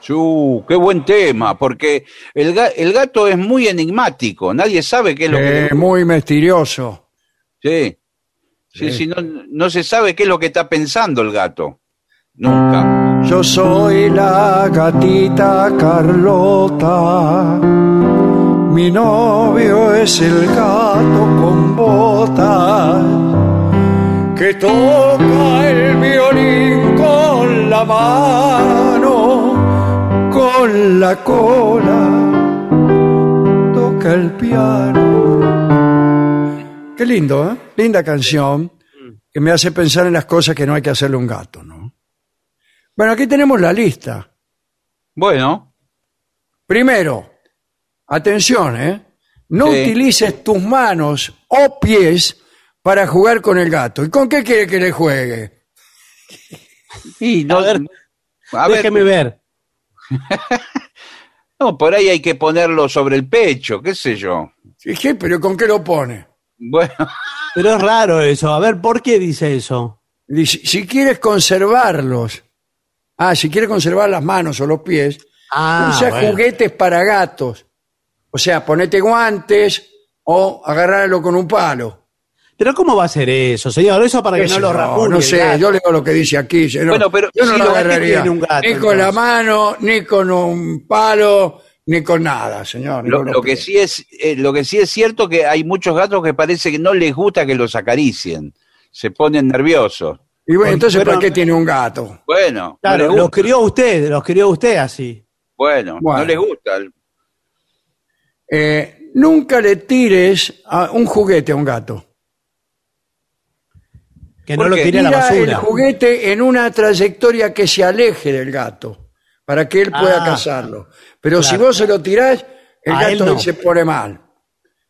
B: Chu, qué buen tema, porque el, ga- el gato es muy enigmático, nadie sabe qué es lo que...
A: Eh, muy misterioso.
B: Sí, sí,
A: Sí.
B: sí, no, no se sabe qué es lo que está pensando el gato. Nunca.
A: Yo soy la gatita Carlota. Mi novio es el gato con botas que toca el violín con la mano, con la cola, toca el piano. Qué lindo, ¿eh? Linda canción que me hace pensar en las cosas que no hay que hacerle a un gato, ¿no? Bueno, aquí tenemos la lista.
B: Bueno,
A: Primero, atención, ¿eh? No
B: Sí.
A: utilices tus manos o pies para jugar con el gato. ¿Y con qué quiere que le juegue?
B: y no,
C: A ver,
B: a ver,
C: Déjeme ver.
B: no, por ahí hay que ponerlo sobre el pecho, qué sé yo.
A: Dije, pero ¿con qué lo pone?
B: Bueno,
C: Pero es raro eso. A ver, ¿por qué dice eso?
A: Dice, si quieres conservarlos, ah, si quieres conservar las manos o los pies,
C: Ah,
A: usa
C: bueno.
A: juguetes para gatos. O sea, ponete guantes o agárralo con un palo.
C: Pero ¿cómo va a ser eso, señor? Eso para que
A: ¿Qué
C: no lo rajuñe
A: No sé, yo leo lo que dice aquí. señor.
B: Bueno, pero
A: yo no
B: si
A: lo agarraría
C: un gato,
A: ni con la mano, ni con un palo, ni con nada, señor.
B: lo, que sí es, eh, lo que sí es cierto que hay muchos gatos que parece que no les gusta que los acaricien, se ponen nerviosos.
A: Y bueno, entonces, ¿para qué tiene un gato?
B: Bueno, no
C: Claro, los crió usted, los crió usted así.
B: Bueno,
A: Bueno.
B: no les gusta.
A: Eh, nunca le tires a un juguete a un gato.
C: Que
B: ¿Por
C: no lo tire a la
A: Tira el
C: basura.
A: juguete en una trayectoria que se aleje del gato, para que él pueda
C: Ah,
A: cazarlo. Pero si
C: claro.
A: vos se lo tirás, el
C: A
A: gato
C: no.
A: se pone mal.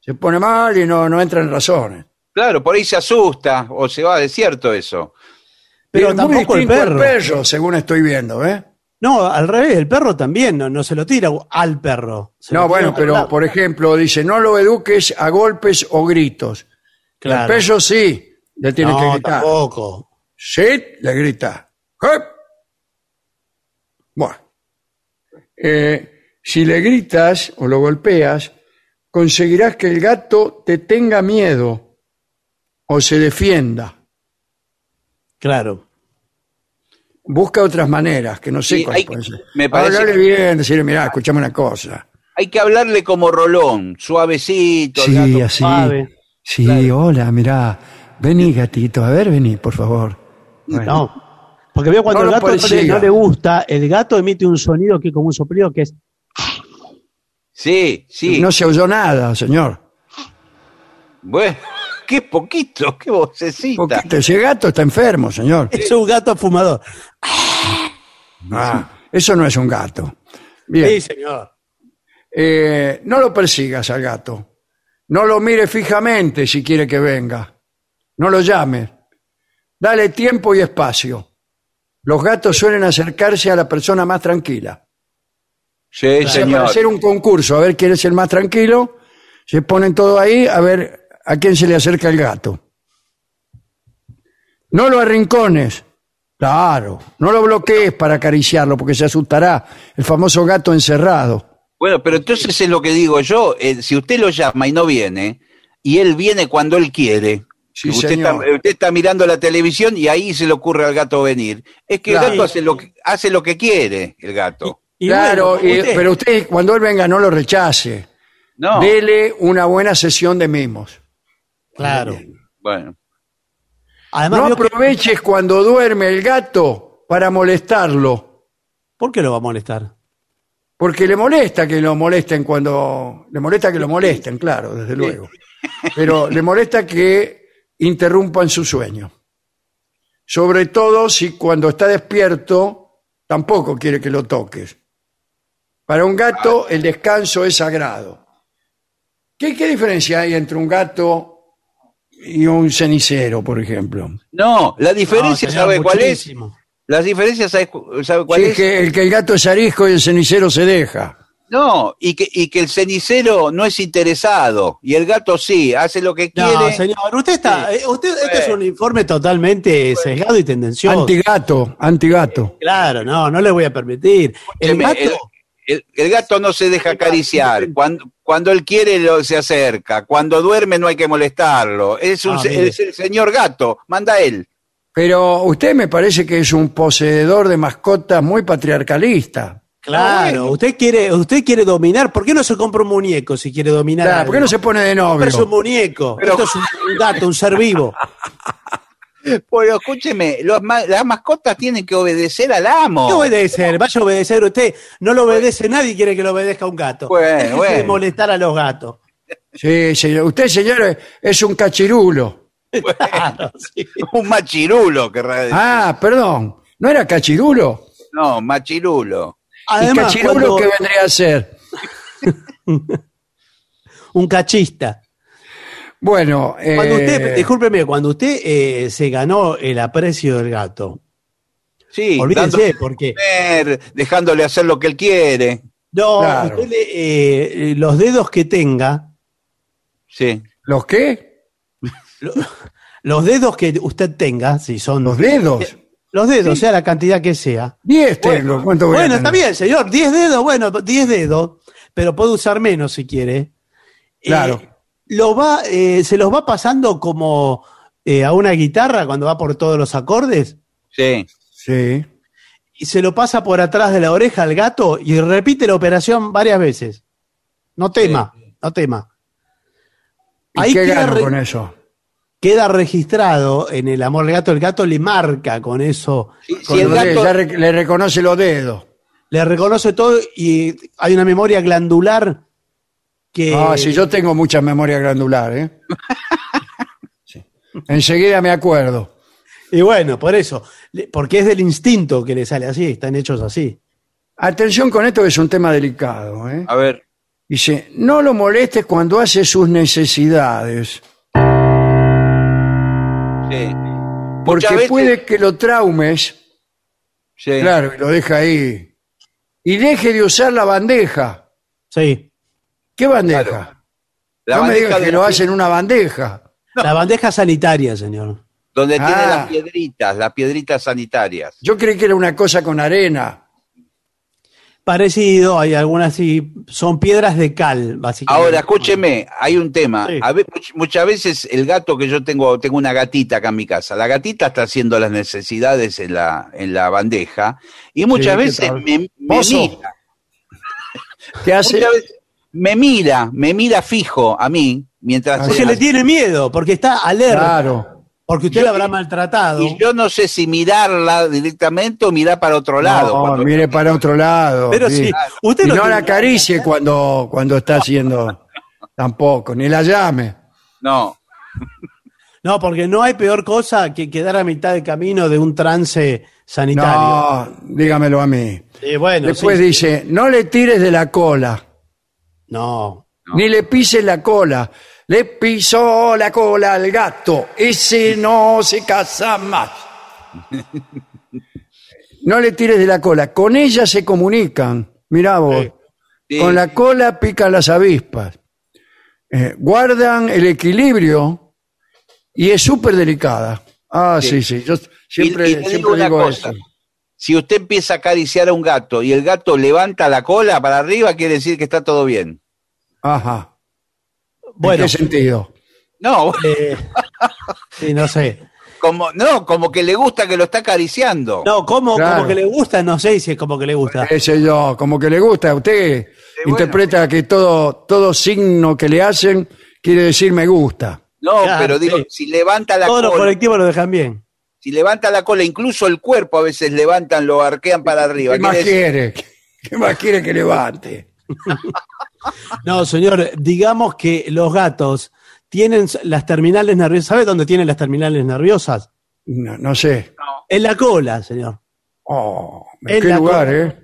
A: Se pone mal y no, no entra en razones.
B: Claro, por ahí se asusta o se va, es cierto eso.
C: Pero
A: Es muy
C: tampoco el perro.
A: perro, según estoy viendo, ¿eh?
C: No, al revés, el perro también, no, no se lo tira al perro.
A: No, bueno, pero por ejemplo, dice, no lo eduques a golpes o gritos.
C: Claro.
A: El perro sí, le tiene que gritar.
C: tampoco.
A: Sí, le grita. ¡Hup! Bueno. Eh, si le gritas o lo golpeas, conseguirás que el gato te tenga miedo o se defienda.
C: Claro.
A: Busca otras maneras, que no sé
B: Sí,
A: cuáles pueden ser.
B: me parece
A: Hablarle
B: que-
A: bien, decirle, mira, escuchame una cosa.
B: Hay que hablarle como Rolón, suavecito. gato.
A: así.
C: suave.
A: Sí, hola, mirá. Vení, gatito. A ver, vení, por favor.
C: No. Porque veo cuando
A: No
C: el gato no le, no le gusta, el gato emite un sonido que es como un soplido que es.
B: Sí, sí.
A: No se oyó nada, señor.
B: Bueno, qué poquito, qué vocecita.
A: Poquito, ese gato está enfermo, señor.
C: Es un gato fumador.
A: Ah, eso no es un gato. Bien.
C: Sí, señor.
A: Eh, no lo persigas al gato. No lo mire fijamente si quiere que venga. No lo llame. Dale tiempo y espacio. Los gatos suelen acercarse a la persona más tranquila.
B: Sí,
A: O sea, para
B: señor.
A: hacer un concurso, a ver quién es el más tranquilo, se ponen todo ahí a ver a quién se le acerca el gato. No lo arrincones. Claro, no lo bloquees para acariciarlo porque se asustará. El famoso gato encerrado.
B: Bueno, pero entonces es lo que digo yo. eh, si usted lo llama y no viene, y él viene cuando él quiere,
A: Sí,
B: usted,
A: señor.
B: está, usted está mirando la televisión y ahí se le ocurre al gato venir. Es que
A: Claro.
B: el gato hace lo que, hace lo que quiere, el gato.
C: Y
A: claro,
C: bueno,
A: y-
C: usted-
A: pero usted cuando él venga no lo rechace.
B: No,
A: Dele una buena sesión de mimos.
C: Claro.
B: Bueno.
C: Además,
A: No
C: que-
A: aproveches cuando duerme el gato para molestarlo,
C: ¿por qué lo va a molestar?
A: porque le molesta que lo molesten cuando... Le molesta que lo molesten, claro, desde luego. Pero le molesta que interrumpan su sueño. Sobre todo si cuando está despierto tampoco quiere que lo toques. Para un gato el descanso es sagrado. ¿Qué, qué diferencia hay entre un gato y un cenicero, por ejemplo?
B: No, la diferencia,
C: No,
B: ¿sabe cuál es? Las diferencias, ¿sabe, sabe cuál
A: Sí,
B: es?
A: que el que el gato es arisco y el cenicero se deja.
B: No, y que, y que el cenicero no es interesado y el gato sí, hace lo que
C: No,
B: quiere.
C: señor, usted está, eh, usted, este es un informe totalmente sesgado y tendencioso.
A: Antigato, antigato.
C: Claro, no, no le voy a permitir. El gato,
B: el, el gato no se deja acariciar. Cuando, cuando él quiere, lo, se acerca. Cuando duerme, no hay que molestarlo. Es, un,
C: Ah,
B: es el señor gato. Manda él.
A: Pero usted me parece que es un poseedor de mascotas muy patriarcalista.
C: claro, usted quiere, usted quiere dominar. ¿Por qué no se compra un muñeco si quiere dominar?
A: Claro,
C: algo?
A: ¿Por qué no se pone de
C: Pero es un
A: novio?
C: muñeco.
B: Pero-
C: Esto es un, un gato, un ser vivo.
B: Pero escúcheme, los ma- las mascotas tienen que obedecer al amo.
C: ¿Qué obedecer? Vaya a obedecer usted. No lo obedece nadie y quiere que lo obedezca un gato.
B: Bueno,
C: Déjese de
B: bueno.
C: molestar a los gatos.
A: Sí, señor. Usted, señor, es un cachirulo.
C: Claro, sí.
B: Un machirulo, querrá decir.
A: Ah, perdón. ¿No era cachirulo?
B: No, machirulo.
A: ¿Y
C: Además,
A: cachirulo
C: cuando-
A: qué vendría a ser?
C: un cachista.
A: Bueno, eh,
C: Cuando usted, discúlpeme, cuando usted eh, se ganó el aprecio del gato,
B: Sí,
C: olvídense,
B: dándole
C: porque
B: comer, dejándole hacer lo que él quiere.
C: no,
A: Claro.
C: usted le- eh, los dedos que tenga,
B: Sí.
A: ¿los qué?
C: los dedos que usted tenga, si son
A: Los dedos.
C: los dedos, sea la cantidad que sea.
A: Diez tengo. ¿Cuánto voy a
C: Bueno,
A: tener?
C: está bien, señor, 10 dedos, bueno, 10 dedos, pero puede usar menos si quiere.
A: Claro.
C: Eh, lo va, eh, se los va pasando como eh, a una guitarra cuando va por todos los acordes.
B: Sí.
A: Sí.
C: y se lo pasa por atrás de la oreja al gato y repite la operación varias veces. No tema, no tema.
A: ¿Y
C: Ahí
A: qué
C: queda,
A: con eso?
C: queda registrado en el amor del gato. El gato le marca con eso,
B: Si,
A: Con
B: si el
A: los dedos,
B: gato,
A: ya re- le reconoce los dedos.
C: le reconoce todo y hay una memoria glandular que...
A: Ah, sí, yo tengo mucha memoria glandular, ¿eh? Sí. Enseguida me acuerdo.
C: Y bueno, por eso, porque es del instinto que le sale así, están hechos así.
A: Atención con esto que es un tema delicado, ¿eh?
B: a ver,
A: Dice, no lo molestes cuando hace sus necesidades,
B: sí.
A: porque
B: veces-
A: puede que lo traumes,
B: sí.
A: claro, y lo deja ahí. Y deje de usar la bandeja.
C: Sí.
A: ¿Qué bandeja?
B: La
A: no me
B: bandeja
A: digas
B: de
A: que
B: la
A: lo
B: pie-
A: hace en una bandeja.
C: La bandeja sanitaria, señor.
B: Donde tiene
A: Ah.
B: las piedritas, las piedritas sanitarias.
A: Yo creí que era una cosa con arena.
C: Parecido, hay algunas sí, son piedras de cal, básicamente.
B: Ahora, escúcheme, hay un tema.
C: Sí.
B: A muchas veces el gato que yo tengo, tengo una gatita acá en mi casa. La gatita está haciendo las necesidades en la, en la bandeja y muchas
A: Sí, ¿qué
B: veces me, me mira.
A: ¿Qué hace?
B: Muchas veces me mira, me mira fijo a mí mientras.
C: Porque le tiene miedo, porque está alerta.
A: Claro.
C: Porque usted
B: Yo-
C: la habrá maltratado.
B: Y yo no sé si mirarla directamente o mirar para otro lado.
A: No,
B: Cuando-
A: mire para otro lado.
C: Pero
A: sí.
C: sí, usted
A: y
C: no
A: no la acaricie
C: hacer.
A: cuando, cuando está haciendo tampoco, ni la llame.
B: No.
C: No, porque no hay peor cosa que quedar a mitad de camino de un trance sanitario.
A: No, dígamelo a mí.
C: Y bueno,
A: Después
C: sí,
A: dice, no le tires de la cola,
C: no.
A: ni le pises la cola. Le pisó la cola al gato, ese no se casa más. No le tires de la cola, con ella se comunican. Mirá vos,
B: Sí.
A: con la cola pican las avispas. Eh, guardan el equilibrio y es súper delicada. Ah, sí, sí, yo siempre,
B: Y- y te
A: siempre
B: digo
A: digo eso.
B: Si usted empieza a acariciar a un gato y el gato levanta la cola para arriba, quiere decir que está todo bien.
A: Ajá.
C: Bueno,
A: ¿En qué sentido?
B: No,
C: eh, sí, no sé.
B: como, no, como que le gusta que lo está acariciando.
C: No, ¿cómo,
A: Claro.
C: como que le gusta? No sé si es como que le gusta.
A: Sé yo, como que le gusta. Usted
B: bueno.
A: interpreta que todo, todo signo que le hacen quiere decir me gusta.
B: No,
C: Claro,
B: pero digo,
C: sí.
B: si levanta la
C: Todos los
B: cola,
C: colectivos lo dejan bien.
B: Si levanta la cola, incluso el cuerpo a veces levantan, lo arquean para arriba.
A: ¿Qué más
B: Quiere?
A: ¿Qué más quiere que levante?
C: No, señor, digamos que los gatos tienen las terminales nerviosas. ¿Sabe dónde tienen las terminales nerviosas?
A: No, no sé.
C: En la cola, señor.
A: Oh,
C: En
A: ¿en qué lugar,
C: cola.
A: eh?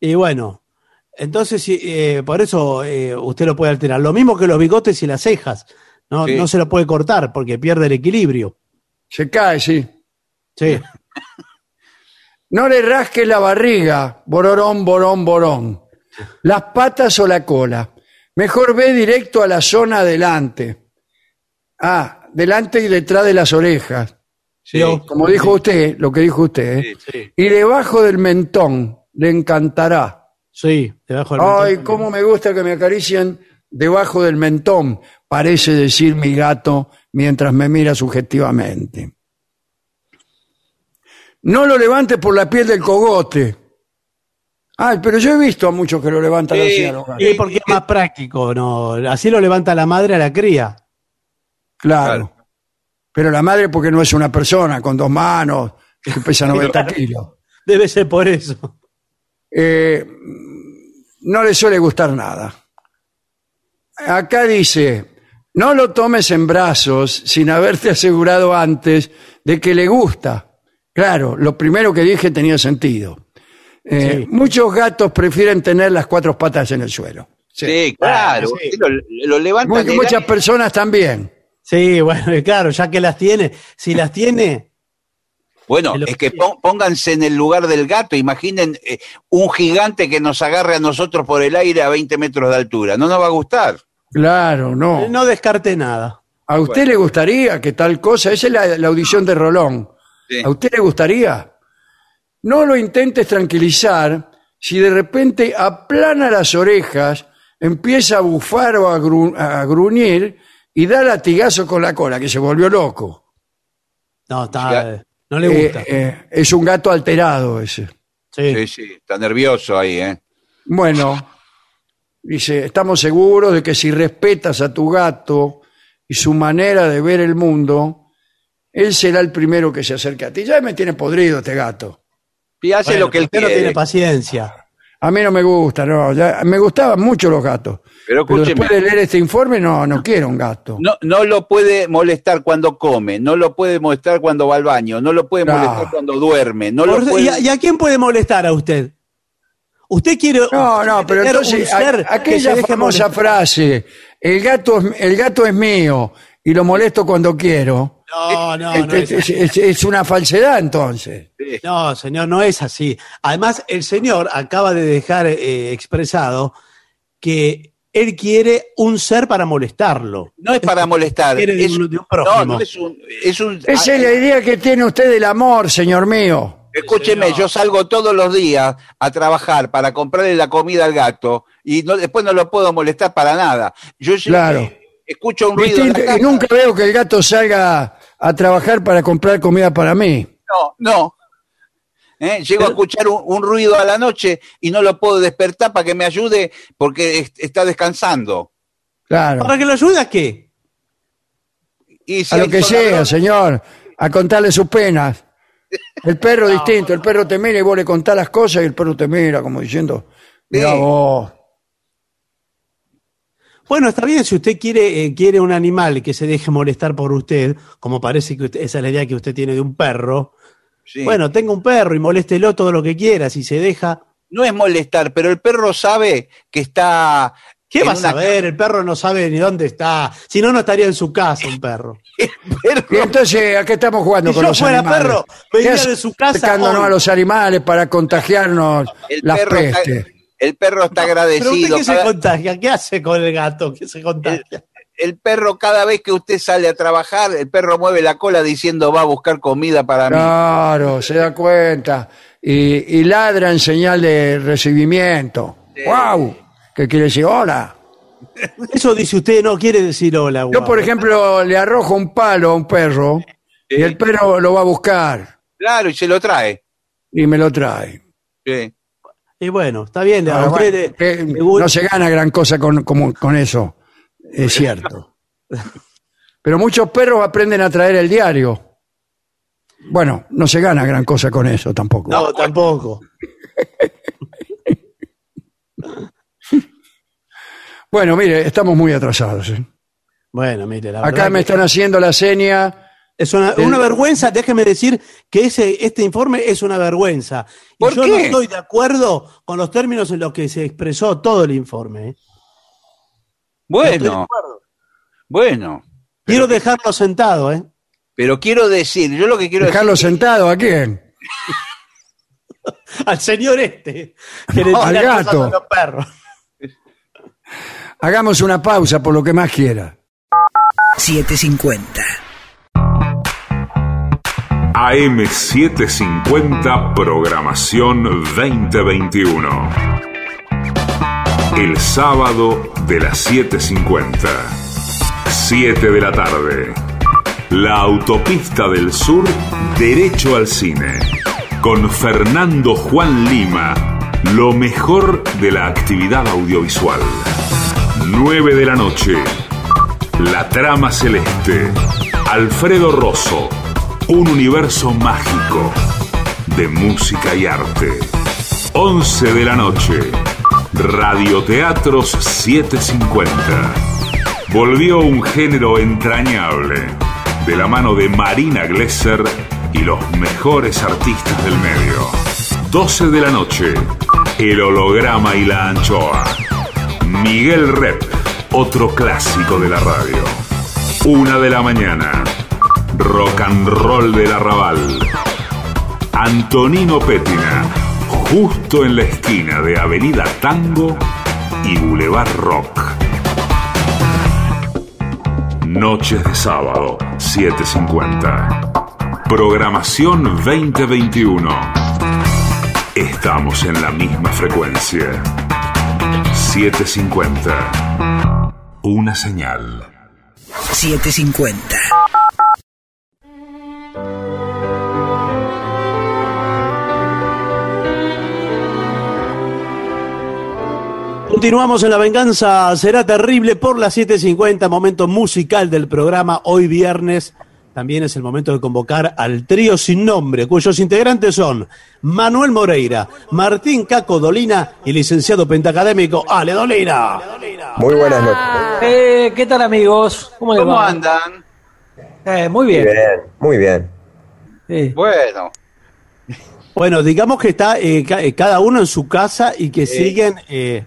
C: Y bueno, entonces sí, eh, por eso eh, usted lo puede alterar. Lo mismo que los bigotes y las cejas. No,
B: Sí.
C: no se lo puede cortar porque pierde el equilibrio.
A: Se cae, sí.
C: Sí.
A: No le rasque la barriga, bororón, borón, borón. Las patas o la cola. Mejor ve directo a la zona adelante. Ah, delante y detrás de las orejas.
B: Sí.
A: Como dijo usted, lo que dijo usted. ¿eh?
C: Sí.
A: Y debajo del mentón, le encantará.
C: Sí, debajo del
A: Ay,
C: mentón.
A: cómo me gusta que me acaricien debajo del mentón, parece decir mi gato mientras me mira subjetivamente. No lo levante por la piel del cogote. Ay, pero yo he visto a muchos que lo levantan
B: Sí,
A: así a los gatos.
C: Sí, porque es más práctico, ¿no? Así lo levanta la madre a la cría.
A: Claro. Pero la madre porque no es una persona con dos manos que pesa 90 kilos.
C: Debe ser por eso.
A: Eh, no le suele gustar nada. Acá dice, no lo tomes en brazos sin haberte asegurado antes de que le gusta. Claro, lo primero que dije tenía sentido. Eh,
C: Sí.
A: Muchos gatos prefieren tener las cuatro patas en el suelo.
B: Sí, claro.
C: sí.
B: Lo, lo levanta
A: Mu-
B: en el
A: muchas personas también.
C: Sí, bueno, claro, ya que las tiene, si las tiene,
B: Bueno,
C: Es que
B: pónganse en el lugar del gato. Imaginen eh, un gigante que nos agarre a nosotros por el aire a 20 metros de altura. No nos va a gustar.
A: Claro, no.
C: no descarte nada.
A: ¿A usted le gustaría que tal cosa? Esa es la, la audición de Rolón.
B: Sí.
A: ¿A usted le gustaría? No lo intentes tranquilizar si de repente aplana las orejas, empieza a bufar o a, gru- a gruñir y da latigazo con la cola, que se volvió loco.
C: No, está,
B: Ya.
C: eh, no le gusta.
A: Eh, eh, es un gato alterado ese.
C: sí.
B: Sí, sí, está nervioso ahí, ¿eh?
A: Bueno, dice, estamos seguros de que si respetas a tu gato y su manera de ver el mundo, él será el primero que se acerque a ti. Ya me tiene podrido este gato.
B: Y hace
C: Bueno,
B: lo que él
C: usted no
B: quiere.
C: tiene paciencia.
A: A mí no me gusta, no. ya- me gustaban mucho los gatos.
B: Pero
A: Pero
B: escúcheme.
A: después de leer este informe, no, no quiero un gato.
B: No, no lo puede molestar cuando come, no lo puede molestar cuando va al baño, no lo puede
A: No.
B: molestar cuando duerme, no
C: Por-
B: lo puede...
C: ¿y, a, y a quién puede molestar a usted? Usted quiere
A: No, no, pero entonces, a- aquella famosa
C: molestar.
A: frase, el gato, es, el gato es mío y lo molesto cuando quiero,
C: No, no, no
A: es,
C: es
A: es- es- es una falsedad entonces.
C: No, señor, no es así. Además, el señor acaba de dejar eh, expresado que él quiere un ser para molestarlo.
B: No es para molestar,
C: Quiere de
B: es,
C: un- de un
B: no,
C: prójimo.
B: no es un... Es un
A: Esa es
B: ah,
A: la idea que tiene usted del amor, señor mío.
B: Escúcheme,
C: señor.
B: yo salgo todos los días a trabajar para comprarle la comida al gato y no, después no lo puedo molestar para nada. Yo
A: Claro.
B: eh, escucho un ruido en la
A: Distinto- y nunca veo que el gato salga a trabajar para comprar comida para mí.
B: No, no. ¿Eh? Llego a escuchar un, un ruido a la noche y no lo puedo despertar para que me ayude porque es- está descansando.
A: Claro.
C: ¿Para que lo ayude a qué?
B: Y si
A: A lo que sea, señor, a contarle sus penas. El perro distinto, el perro te mira y vos le contás las cosas y el perro te mira como diciendo, mira
B: Sí.
A: vos.
C: Bueno, está bien, si usted quiere, eh, quiere un animal que se deje molestar por usted, como parece que usted- esa es la idea que usted tiene de un perro,
B: Sí.
C: bueno, tenga un perro y moléstelo todo lo que quiera, si se deja.
B: no es molestar, pero el perro sabe que está.
C: ¿Qué va a saber? El perro no sabe ni dónde está. Si no, no estaría en su casa un perro.
B: perro-
A: Y entonces, ¿a qué estamos jugando
C: Si
A: con
C: yo
A: los
C: fuera
A: animales?
C: perro,
A: ¿Qué
C: me iría
A: hace
C: de su casa
A: acercándonos
C: hoy?
A: a los animales para contagiarnos
B: el,
A: las
B: perro está,
A: pestes.
B: El perro está agradecido.
C: usted qué se
B: Cada-
C: contagia, ¿qué hace con el gato que se contagia?
B: el perro, cada vez que usted sale a trabajar, el perro mueve la cola diciendo va a buscar comida para mí.
A: Claro, se da cuenta. Y, y ladra en señal de recibimiento. ¡Wow! ¿Qué quiere decir? Hola.
C: Eso dice usted, no quiere decir hola.
A: Yo,
C: guau.
A: por ejemplo, le arrojo un palo a un perro y el perro lo va a buscar
B: Claro, y se lo trae.
A: y me lo trae.
B: Sí.
C: Y bueno, está bien, a usted
A: bueno,
C: le-
A: que
C: le gusta-
A: no se gana gran cosa con, como- con eso, es cierto. Pero muchos perros aprenden a traer el diario. Bueno, no se gana gran cosa con eso tampoco.
C: No, tampoco.
A: Bueno, mire, estamos muy atrasados. ¿eh?
C: Bueno, mire, la
A: Acá
C: verdad
A: me
C: que
A: están haciendo la seña.
C: Es una, vergüenza. Déjeme decir que ese, este informe es una vergüenza. Y
B: ¿Por
C: yo
B: qué?
C: no estoy de acuerdo con los términos en los que se expresó todo el informe. ¿eh?
B: Bueno, bueno.
C: Quiero dejarlo sentado, ¿eh?
B: Pero quiero decir, yo lo que quiero
A: Dejarlo
B: decir.
A: sentado, ¿a quién?
C: Al señor este. Que le
A: No, al gato.
C: a los perros.
A: Hagamos una pausa por lo que más quiera.
E: 750.
D: AM750 Programación 2021. El sábado de las 7.50. 7 de la tarde. La autopista del sur, derecho al cine. Con Fernando Juan Lima. Lo mejor de la actividad audiovisual. 9 de la noche. La trama celeste. Alfredo Rosso. Un universo mágico de música y arte. 11 de la noche. Radioteatros 750. Volvió un género entrañable de la mano de Marina Glesser y los mejores artistas del medio. 12 de la noche. El holograma y la anchoa. Miguel Rep, otro clásico de la radio. Una de la mañana. Rock and roll del arrabal. Antonino Pétina, justo en la esquina de Avenida Tango y Boulevard Rock. Noches de sábado, 7.50. Programación 2021. Estamos en la misma frecuencia. 750. Una señal.
E: 750.
C: Continuamos en La Venganza Será Terrible por las 7.50, momento musical del programa. Hoy viernes también es el momento de convocar al trío sin nombre, cuyos integrantes son Manuel Moreira, Martín Caco Dolina y licenciado pentacadémico Ale Dolina.
I: Muy buenas noches.
J: Eh, ¿Qué tal amigos? ¿Cómo les
B: ¿Cómo
J: va?
B: andan?
J: Eh, muy
I: Muy
J: bien.
I: bien, muy bien.
J: Sí.
B: Bueno,
C: Bueno, digamos que está eh, ca- cada uno en su casa y que siguen eh,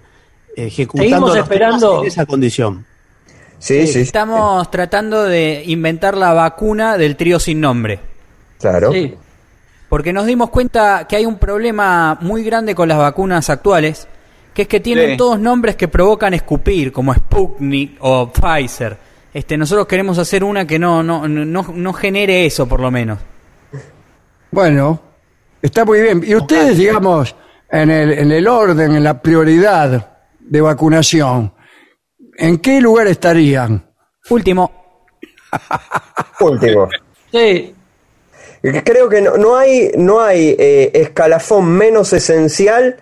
C: ejecutando
J: esperando.
C: temas en esa condición.
I: Sí, sí,
K: Estamos tratando de inventar la vacuna del trío sin nombre.
I: claro.
J: Sí.
K: Porque nos dimos cuenta que hay un problema muy grande con las vacunas actuales, que es que tienen
B: Sí.
K: todos nombres que provocan escupir, como Sputnik o Pfizer. Este, nosotros queremos hacer una que no, no, no, no genere eso, por lo menos.
A: Bueno, está muy bien. Y ustedes, digamos, en el, en el orden, en la prioridad de vacunación, ¿en qué lugar estarían?
K: Último,
I: Último.
J: Sí.
I: Creo que no, no hay, no hay eh, escalafón menos esencial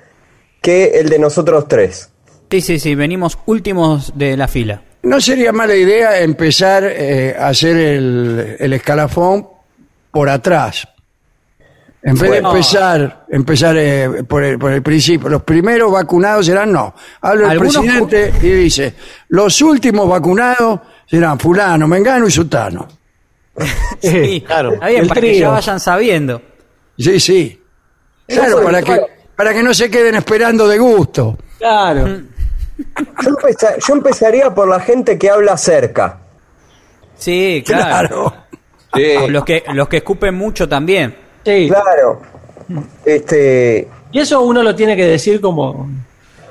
I: que el de nosotros tres.
K: sí, sí, sí, venimos últimos de la fila.
A: ¿No sería mala idea empezar eh, a hacer el, el escalafón por atrás? En vez de empezar, empezar eh, por, el, por el principio, los primeros vacunados serán no. Habla el presidente y dice, los últimos vacunados serán fulano, mengano y sutano.
K: Sí,
C: claro.
K: Está bien,
J: El
K: para que ya vayan sabiendo.
A: Sí, sí. Claro, para que, para que no se queden esperando de gusto.
J: Claro.
I: Yo, empeza- yo empezaría por la gente que habla cerca.
K: Sí, claro.
A: Claro.
B: sí.
K: Los que, los que escupen mucho también.
J: Sí.
I: Claro. Este,
J: Y eso uno lo tiene que decir como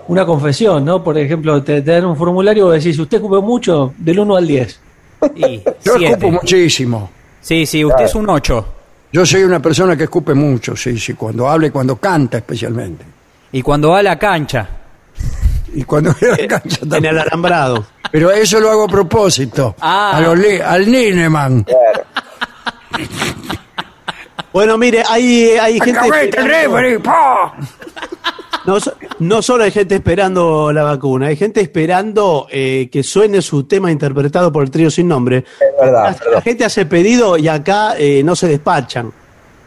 J: una confesión, ¿no? Por ejemplo, te, te dan un formulario y decís, si usted escupe mucho, del 1 al 10.
K: Y
A: Yo
K: siete.
A: escupo muchísimo.
K: Sí, sí, usted es un 8.
A: Yo soy una persona que escupe mucho, sí, sí, cuando habla y cuando canta especialmente.
K: Y cuando va a la cancha.
A: Y cuando voy a la cancha
C: En
A: también.
C: el alambrado.
A: Pero eso lo hago a propósito.
K: Ah.
A: A los li- al Nineman.
C: Bueno, mire, hay, hay gente.
A: Referee.
C: No, no solo hay gente esperando la vacuna, hay gente esperando eh, que suene su tema interpretado por el trío sin nombre.
I: verdad,
C: la, la gente hace pedido y acá eh, no se despachan.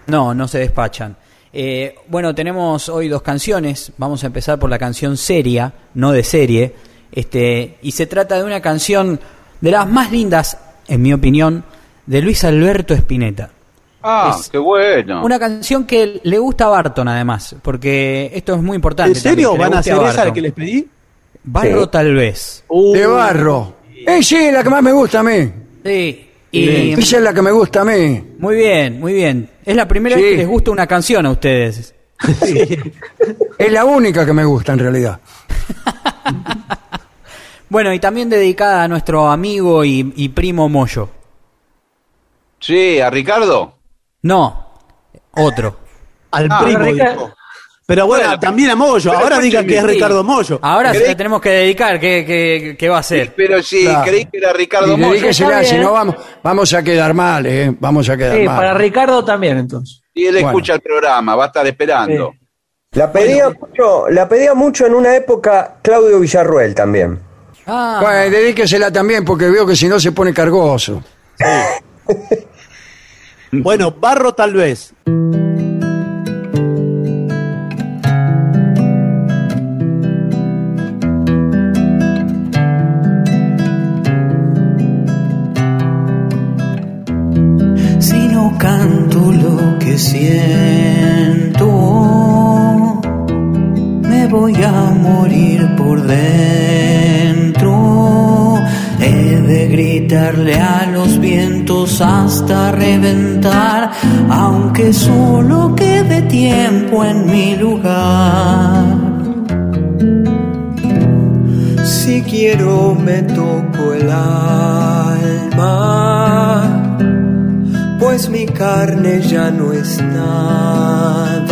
K: No, no se despachan. Eh, bueno, tenemos hoy dos canciones. Vamos a empezar por la canción seria, no de serie. Este, y se trata de una canción de las más lindas, en mi opinión, de Luis Alberto Spinetta.
B: Ah,
K: Es
B: qué bueno.
K: Una canción que le gusta a Barton, además, porque esto es muy importante.
C: ¿En serio
K: también,
C: van a hacer esa que les pedí?
K: Barro
I: Sí.
K: tal vez.
A: De barro. Eh, sí, la que más me gusta a mí.
K: Sí. Y,
A: Esa es la que me gusta a mí.
K: muy bien, muy bien. Es la primera
A: Sí.
K: vez que les gusta una canción a ustedes.
A: Es la única que me gusta en realidad.
K: Bueno, y también dedicada a nuestro amigo y, y primo Moyo.
B: Sí, a Ricardo.
K: No, otro.
C: Al
B: Ah,
C: primo.
J: Rica-
C: dijo. Pero bueno,
B: Bueno,
C: también a Moyo. Ahora digan que es Ricardo Moyo.
K: Ahora se
B: ¿Creí-
K: la tenemos que dedicar. ¿Qué, qué, qué va a hacer?
B: Pero sí,
A: Claro.
B: creí que era Ricardo Moyo.
A: si no vamos, vamos a quedar mal, ¿eh? Vamos a quedar
J: Sí,
A: mal.
J: para Ricardo también, entonces.
B: Y él
A: Bueno.
B: escucha el programa, va a estar esperando.
I: La pedía mucho, la pedía mucho en una época Claudio Villarruel también.
K: Ah,
A: Bueno, dedíquesela también porque veo que si no se pone cargoso.
C: Bueno, barro tal vez.
L: si no canto lo que siento, me voy a morir por dentro. De gritarle a los vientos hasta reventar, aunque solo quede tiempo en mi lugar. Si quiero me toco el alma pues mi carne ya no es nada.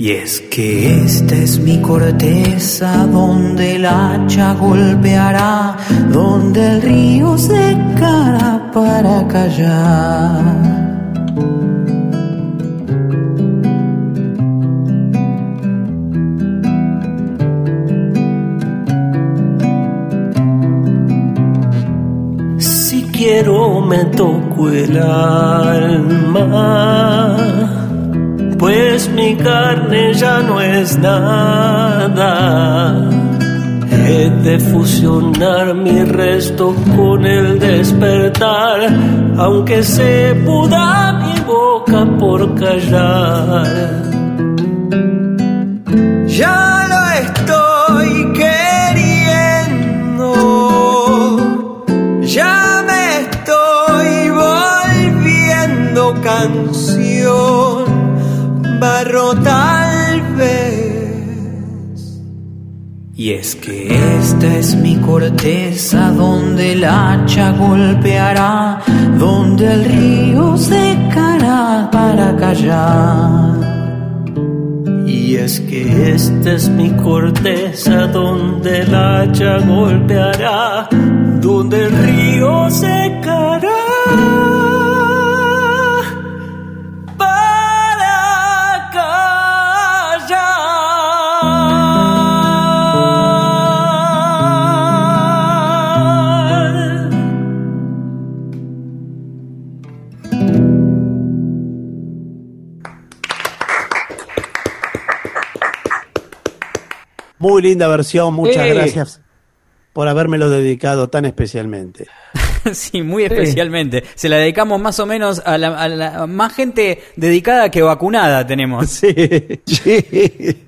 L: Y es que esta es mi corteza donde el hacha golpeará, donde el río secará para callar. Si quiero me toco el alma, pues mi carne ya no es nada. He de fusionar mi resto con el despertar, aunque se puda mi boca por callar. Y es que esta es mi corteza donde el hacha golpeará, donde el río secará para callar. Y es que esta es mi corteza donde el hacha golpeará, donde el río secará.
C: Muy linda versión, muchas
J: Sí.
C: gracias por habérmelo dedicado tan especialmente.
K: sí, muy especialmente. Se la dedicamos más o menos a la, a la- más gente dedicada que vacunada tenemos.
C: Sí.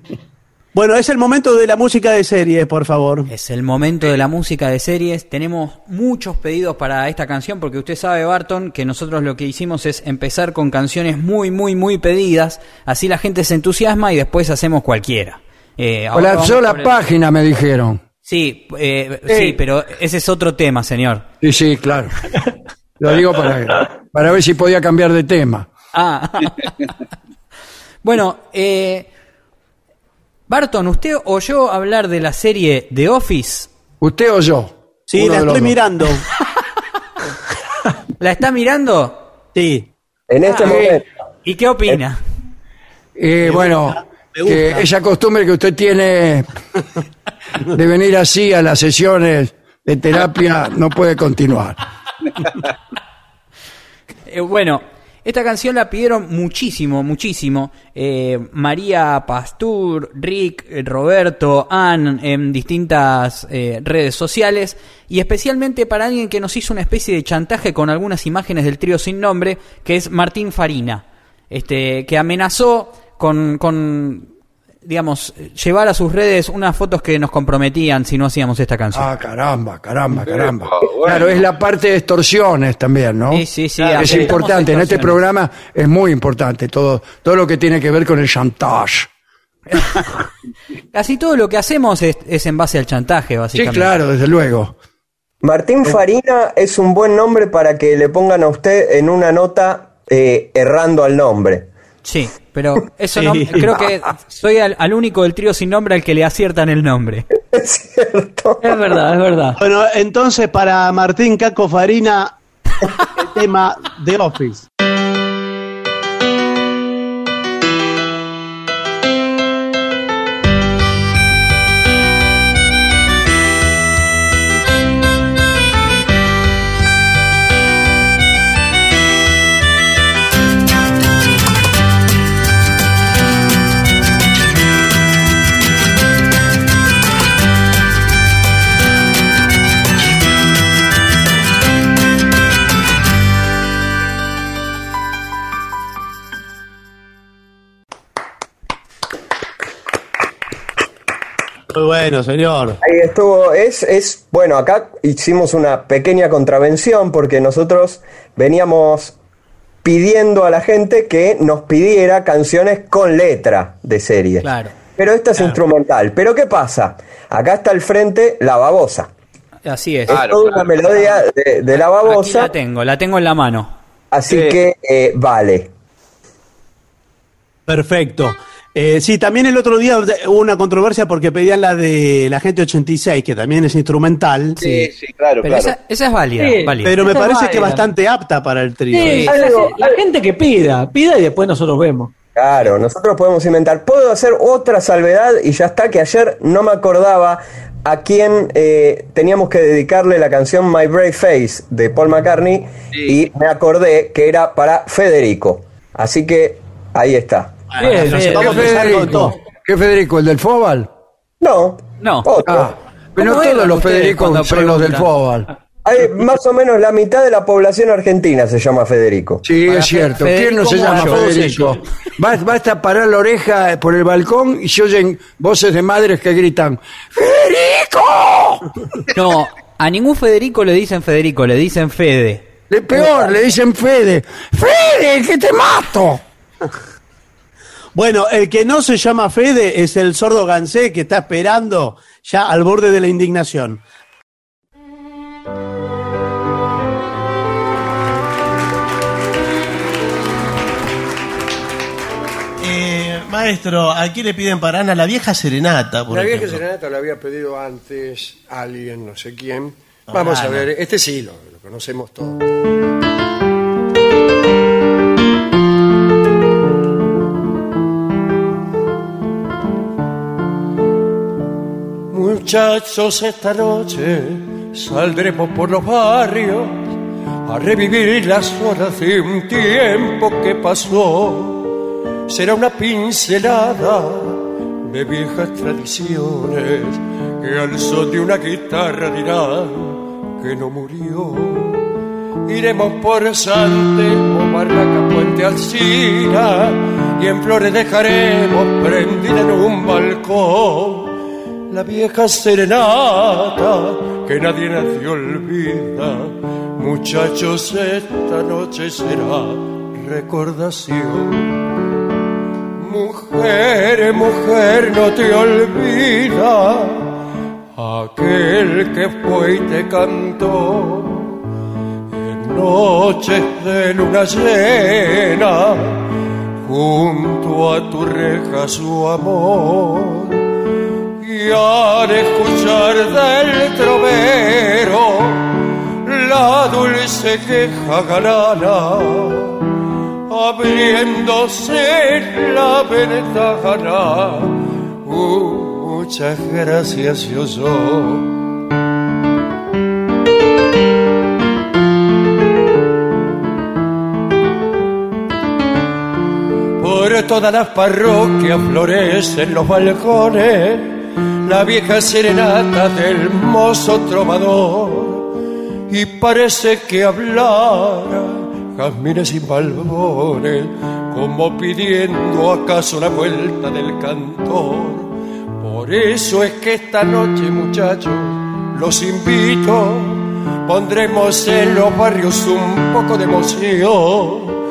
C: Bueno, es el momento de la música de serie, por favor.
K: Es el momento de la música de series. Tenemos muchos pedidos para esta canción porque usted sabe, Barton, que nosotros lo que hicimos es empezar con canciones muy, muy, muy pedidas. Así la gente se entusiasma y después hacemos cualquiera. Eh,
A: Colapsó la
K: el-
A: página, me dijeron.
K: Sí, eh, sí, pero ese es otro tema, señor.
A: Sí, sí, claro. Lo digo para, para ver si podía cambiar de tema.
K: Ah. bueno, eh, Barton, ¿usted oyó hablar de la serie The Office?
A: ¿Usted o yo?
C: Sí,
A: Uno
C: la estoy
A: dos.
C: mirando.
K: ¿La está mirando?
C: Sí.
I: En este
K: Ah,
I: momento.
K: ¿Y qué opina?
A: Eh, bueno, que esa costumbre que usted tiene de venir así a las sesiones de terapia no puede continuar.
K: Eh, bueno, esta canción la pidieron muchísimo, muchísimo. Eh, María Pastur, Rick, eh, Roberto, Ann, en distintas eh, redes sociales. Y especialmente para alguien que nos hizo una especie de chantaje con algunas imágenes del trío sin nombre, que es Martín Farina. Este, que amenazó con, con digamos, llevar a sus redes unas fotos que nos comprometían si no hacíamos esta canción.
A: Ah, caramba, caramba, caramba. Claro, es la parte de extorsiones también, ¿no?
K: Sí, sí, sí,
A: es importante. En este programa es muy importante todo, todo lo que tiene que ver con el chantage.
K: Casi todo lo que hacemos es, es en base al chantaje,
A: Sí,
K: básicamente.
A: claro, desde luego.
I: Martín Farina es un buen nombre para que le pongan a usted en una nota eh, errando al nombre.
K: Sí, pero eso
C: Sí.
K: no, creo que soy al, al único del trío sin nombre al que le aciertan el nombre.
I: Es cierto.
J: Es verdad, es verdad.
C: Bueno, entonces para Martín Caco Farina, el tema The Office. Bueno, señor.
I: Ahí estuvo, es, es, bueno, acá hicimos una pequeña contravención porque nosotros veníamos pidiendo a la gente que nos pidiera canciones con letra de serie.
K: Claro.
I: Pero esta es instrumental. Pero ¿qué pasa? Acá está al frente la babosa.
K: Así es.
I: es
B: Claro,
I: toda
B: claro.
I: una melodía de, de la
K: Aquí
I: babosa,
K: la tengo, la tengo en la mano.
I: así
B: Sí.
I: que eh, vale.
C: Perfecto. Eh, sí, también el otro día hubo una controversia porque pedían la de la gente 86, que también es instrumental.
B: Sí, sí, claro,
K: Pero
B: claro.
K: esa, esa es válida,
J: Sí,
K: válida.
C: Pero me
J: Esa
C: parece
J: válida.
C: que bastante apta para el trío.
J: Sí, la gente que pida, pida y después nosotros vemos.
I: Claro, nosotros podemos inventar. Puedo hacer otra salvedad y ya está, que ayer no me acordaba a quién eh, teníamos que dedicarle la canción My Brave Face de Paul McCartney y me acordé que era para Federico. Así que ahí está.
J: Bien,
C: no
J: bien.
C: sé, vamos
A: ¿Qué Federico?
C: todo.
A: ¿Qué Federico? ¿El del Fobal?
I: No,
K: No.
I: otro.
A: Ah, pero no
K: ¿Cómo
A: todos los Federicos son los del? Fobal.
I: Hay más o menos la mitad de la población argentina se llama Federico.
A: Sí,
K: Para
A: es cierto. ¿Quién no se llama. Federico? Ba- Basta parar la oreja por el balcón y se oyen voces de madres que gritan ¡Federico!
K: No, a ningún Federico le dicen Federico, le dicen Fede.
A: Le peor, le dicen Fede. ¡Fede, que te mato!
C: Bueno, el que no se llama Fede es el sordo Gansé que está esperando ya al borde de la indignación.
M: Eh, maestro, aquí le piden para Ana la vieja serenata. Por
A: La vieja
M: ejemplo.
A: serenata la había pedido antes alguien, no sé quién. Vamos
M: Ah,
A: a
M: no.
A: ver, este sí lo, lo conocemos todos.
N: Muchachos, esta noche saldremos por los barrios a revivir las horas de un tiempo que pasó. Será una pincelada de viejas tradiciones que al son de una guitarra dirán que no murió. Iremos por Santemo, Barraca, Puente Alcina y en flores dejaremos prendida en un balcón la vieja serenata que nadie nadie olvida. Muchachos, esta noche será recordación. Mujer Mujer, no te olvida aquel que fue y te cantó en noches de luna llena junto a tu reja su amor al escuchar del trovero la dulce queja galana abriéndose la ventana. Uh, muchas gracias yo soy Por todas las parroquias florecen los balcones la vieja serenata del mozo trovador y parece que hablara jazmines y balbones como pidiendo acaso la vuelta del cantor. Por eso es que esta noche muchachos los invito, pondremos en los barrios un poco de emoción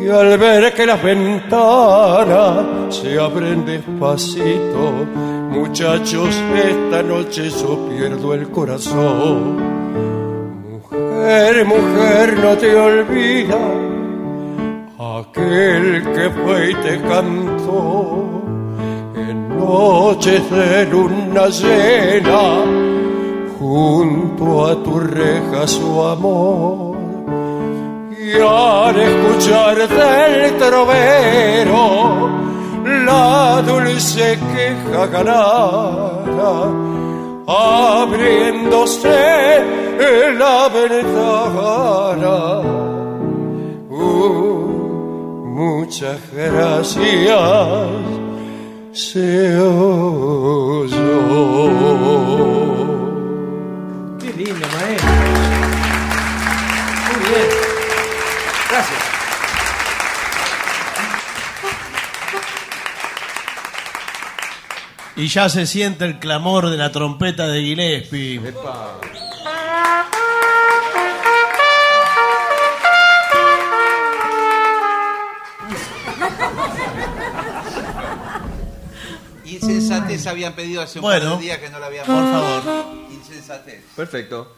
N: y al ver que las ventanas se abren despacito, muchachos, esta noche yo pierdo el corazón. Mujer, mujer, no te olvidas aquel que fue y te cantó en noches de luna llena junto a tu reja su amor y al escuchar del trovero la dulce queja ganada, abriéndose la ventana. Uh, muchas gracias, se oyó.
J: Qué lindo, maestro. Muy bien. Gracias.
M: Y ya se siente el clamor de la trompeta de Gillespie.
B: Insensatez habían pedido hace un par
M: Bueno,
B: de días que no la habíamos.
M: por favor.
B: Insensatez.
O: Perfecto.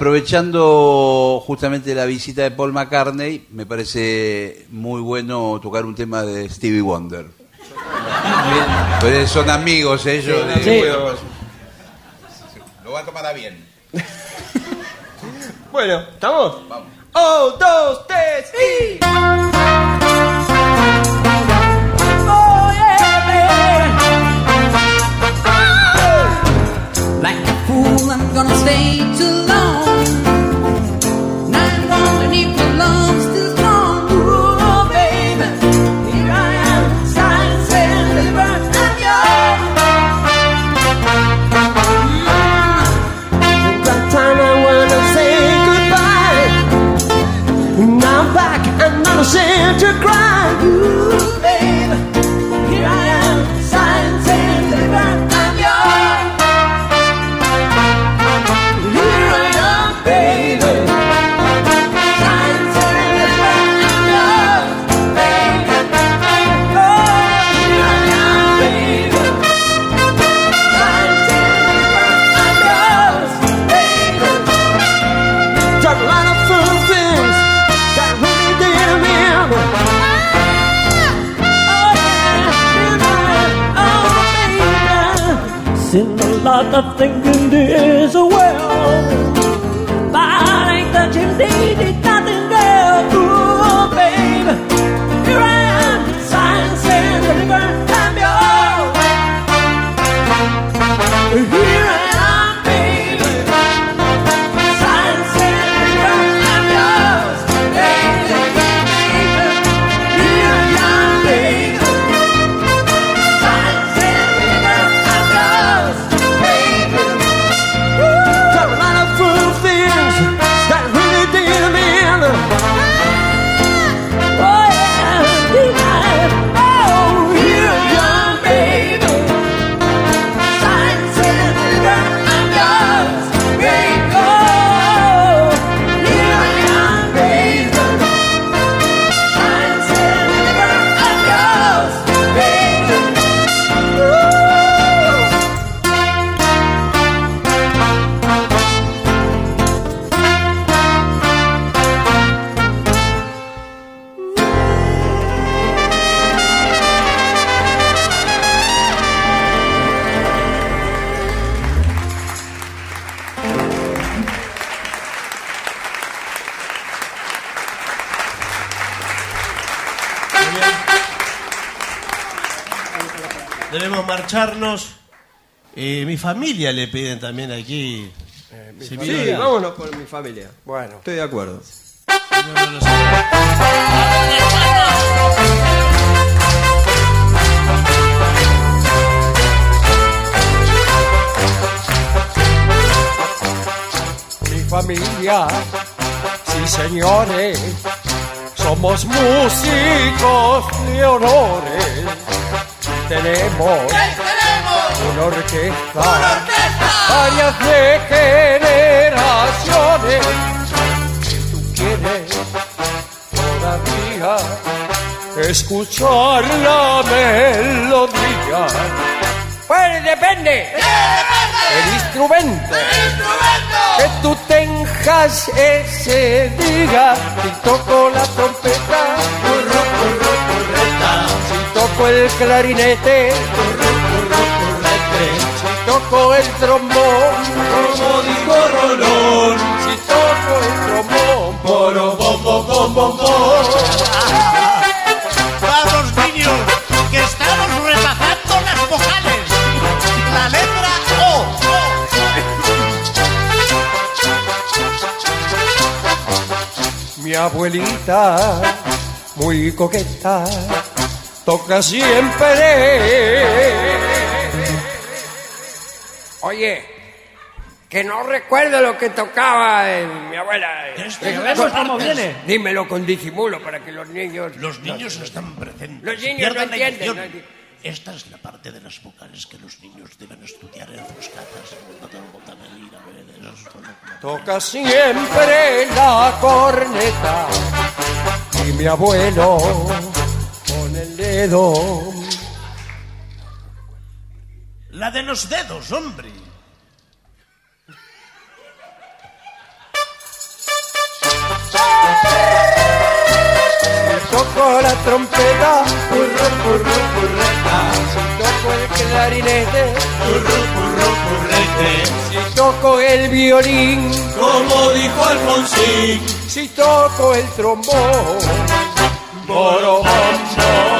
B: Aprovechando justamente la visita de Paul McCartney, me parece muy bueno tocar un tema de Stevie Wonder. Pues son amigos ellos. de-
J: Sí.
B: Lo va a tomar a bien.
N: Bueno, ¿estamos?
M: Marcharnos. Eh, mi familia le piden también aquí. Si vino-
N: vámonos por mi familia. Bueno, estoy de acuerdo. Mi familia, sí señores, somos músicos de honores. Tenemos una orquesta, varias de generaciones. Si tú quieres todavía escuchar la melodía, pues depende. El instrumento. Que tú tengas ese día. Si toco la trompeta, toco el clarinete, si toco el trombón, como dijo Rolón, si toco el trombón, poro, bom, bom, bom, bom, bom.
O: Vamos, niños, que estamos repasando las vocales. La letra O.
N: Mi abuelita, muy coqueta, toca siempre. Oye, que no recuerdo lo que tocaba eh, mi abuela. Eh,
O: vemos cómo viene.
N: Dímelo con disimulo para que los niños...
O: Los niños están presentes.
N: Los niños
O: Pierdan
N: no
O: la
N: entienden,
O: Esta es la parte de las vocales que los niños deben estudiar en sus casas.
N: Toca siempre la corneta y mi abuelo con el
O: la de los dedos, hombre.
N: Si toco la trompeta, purru, purru, purreta. Si toco el clarinete, purru, purru, purrete. Si toco el violín,
J: como dijo Alfonsín.
N: Si toco el trombón, borobón,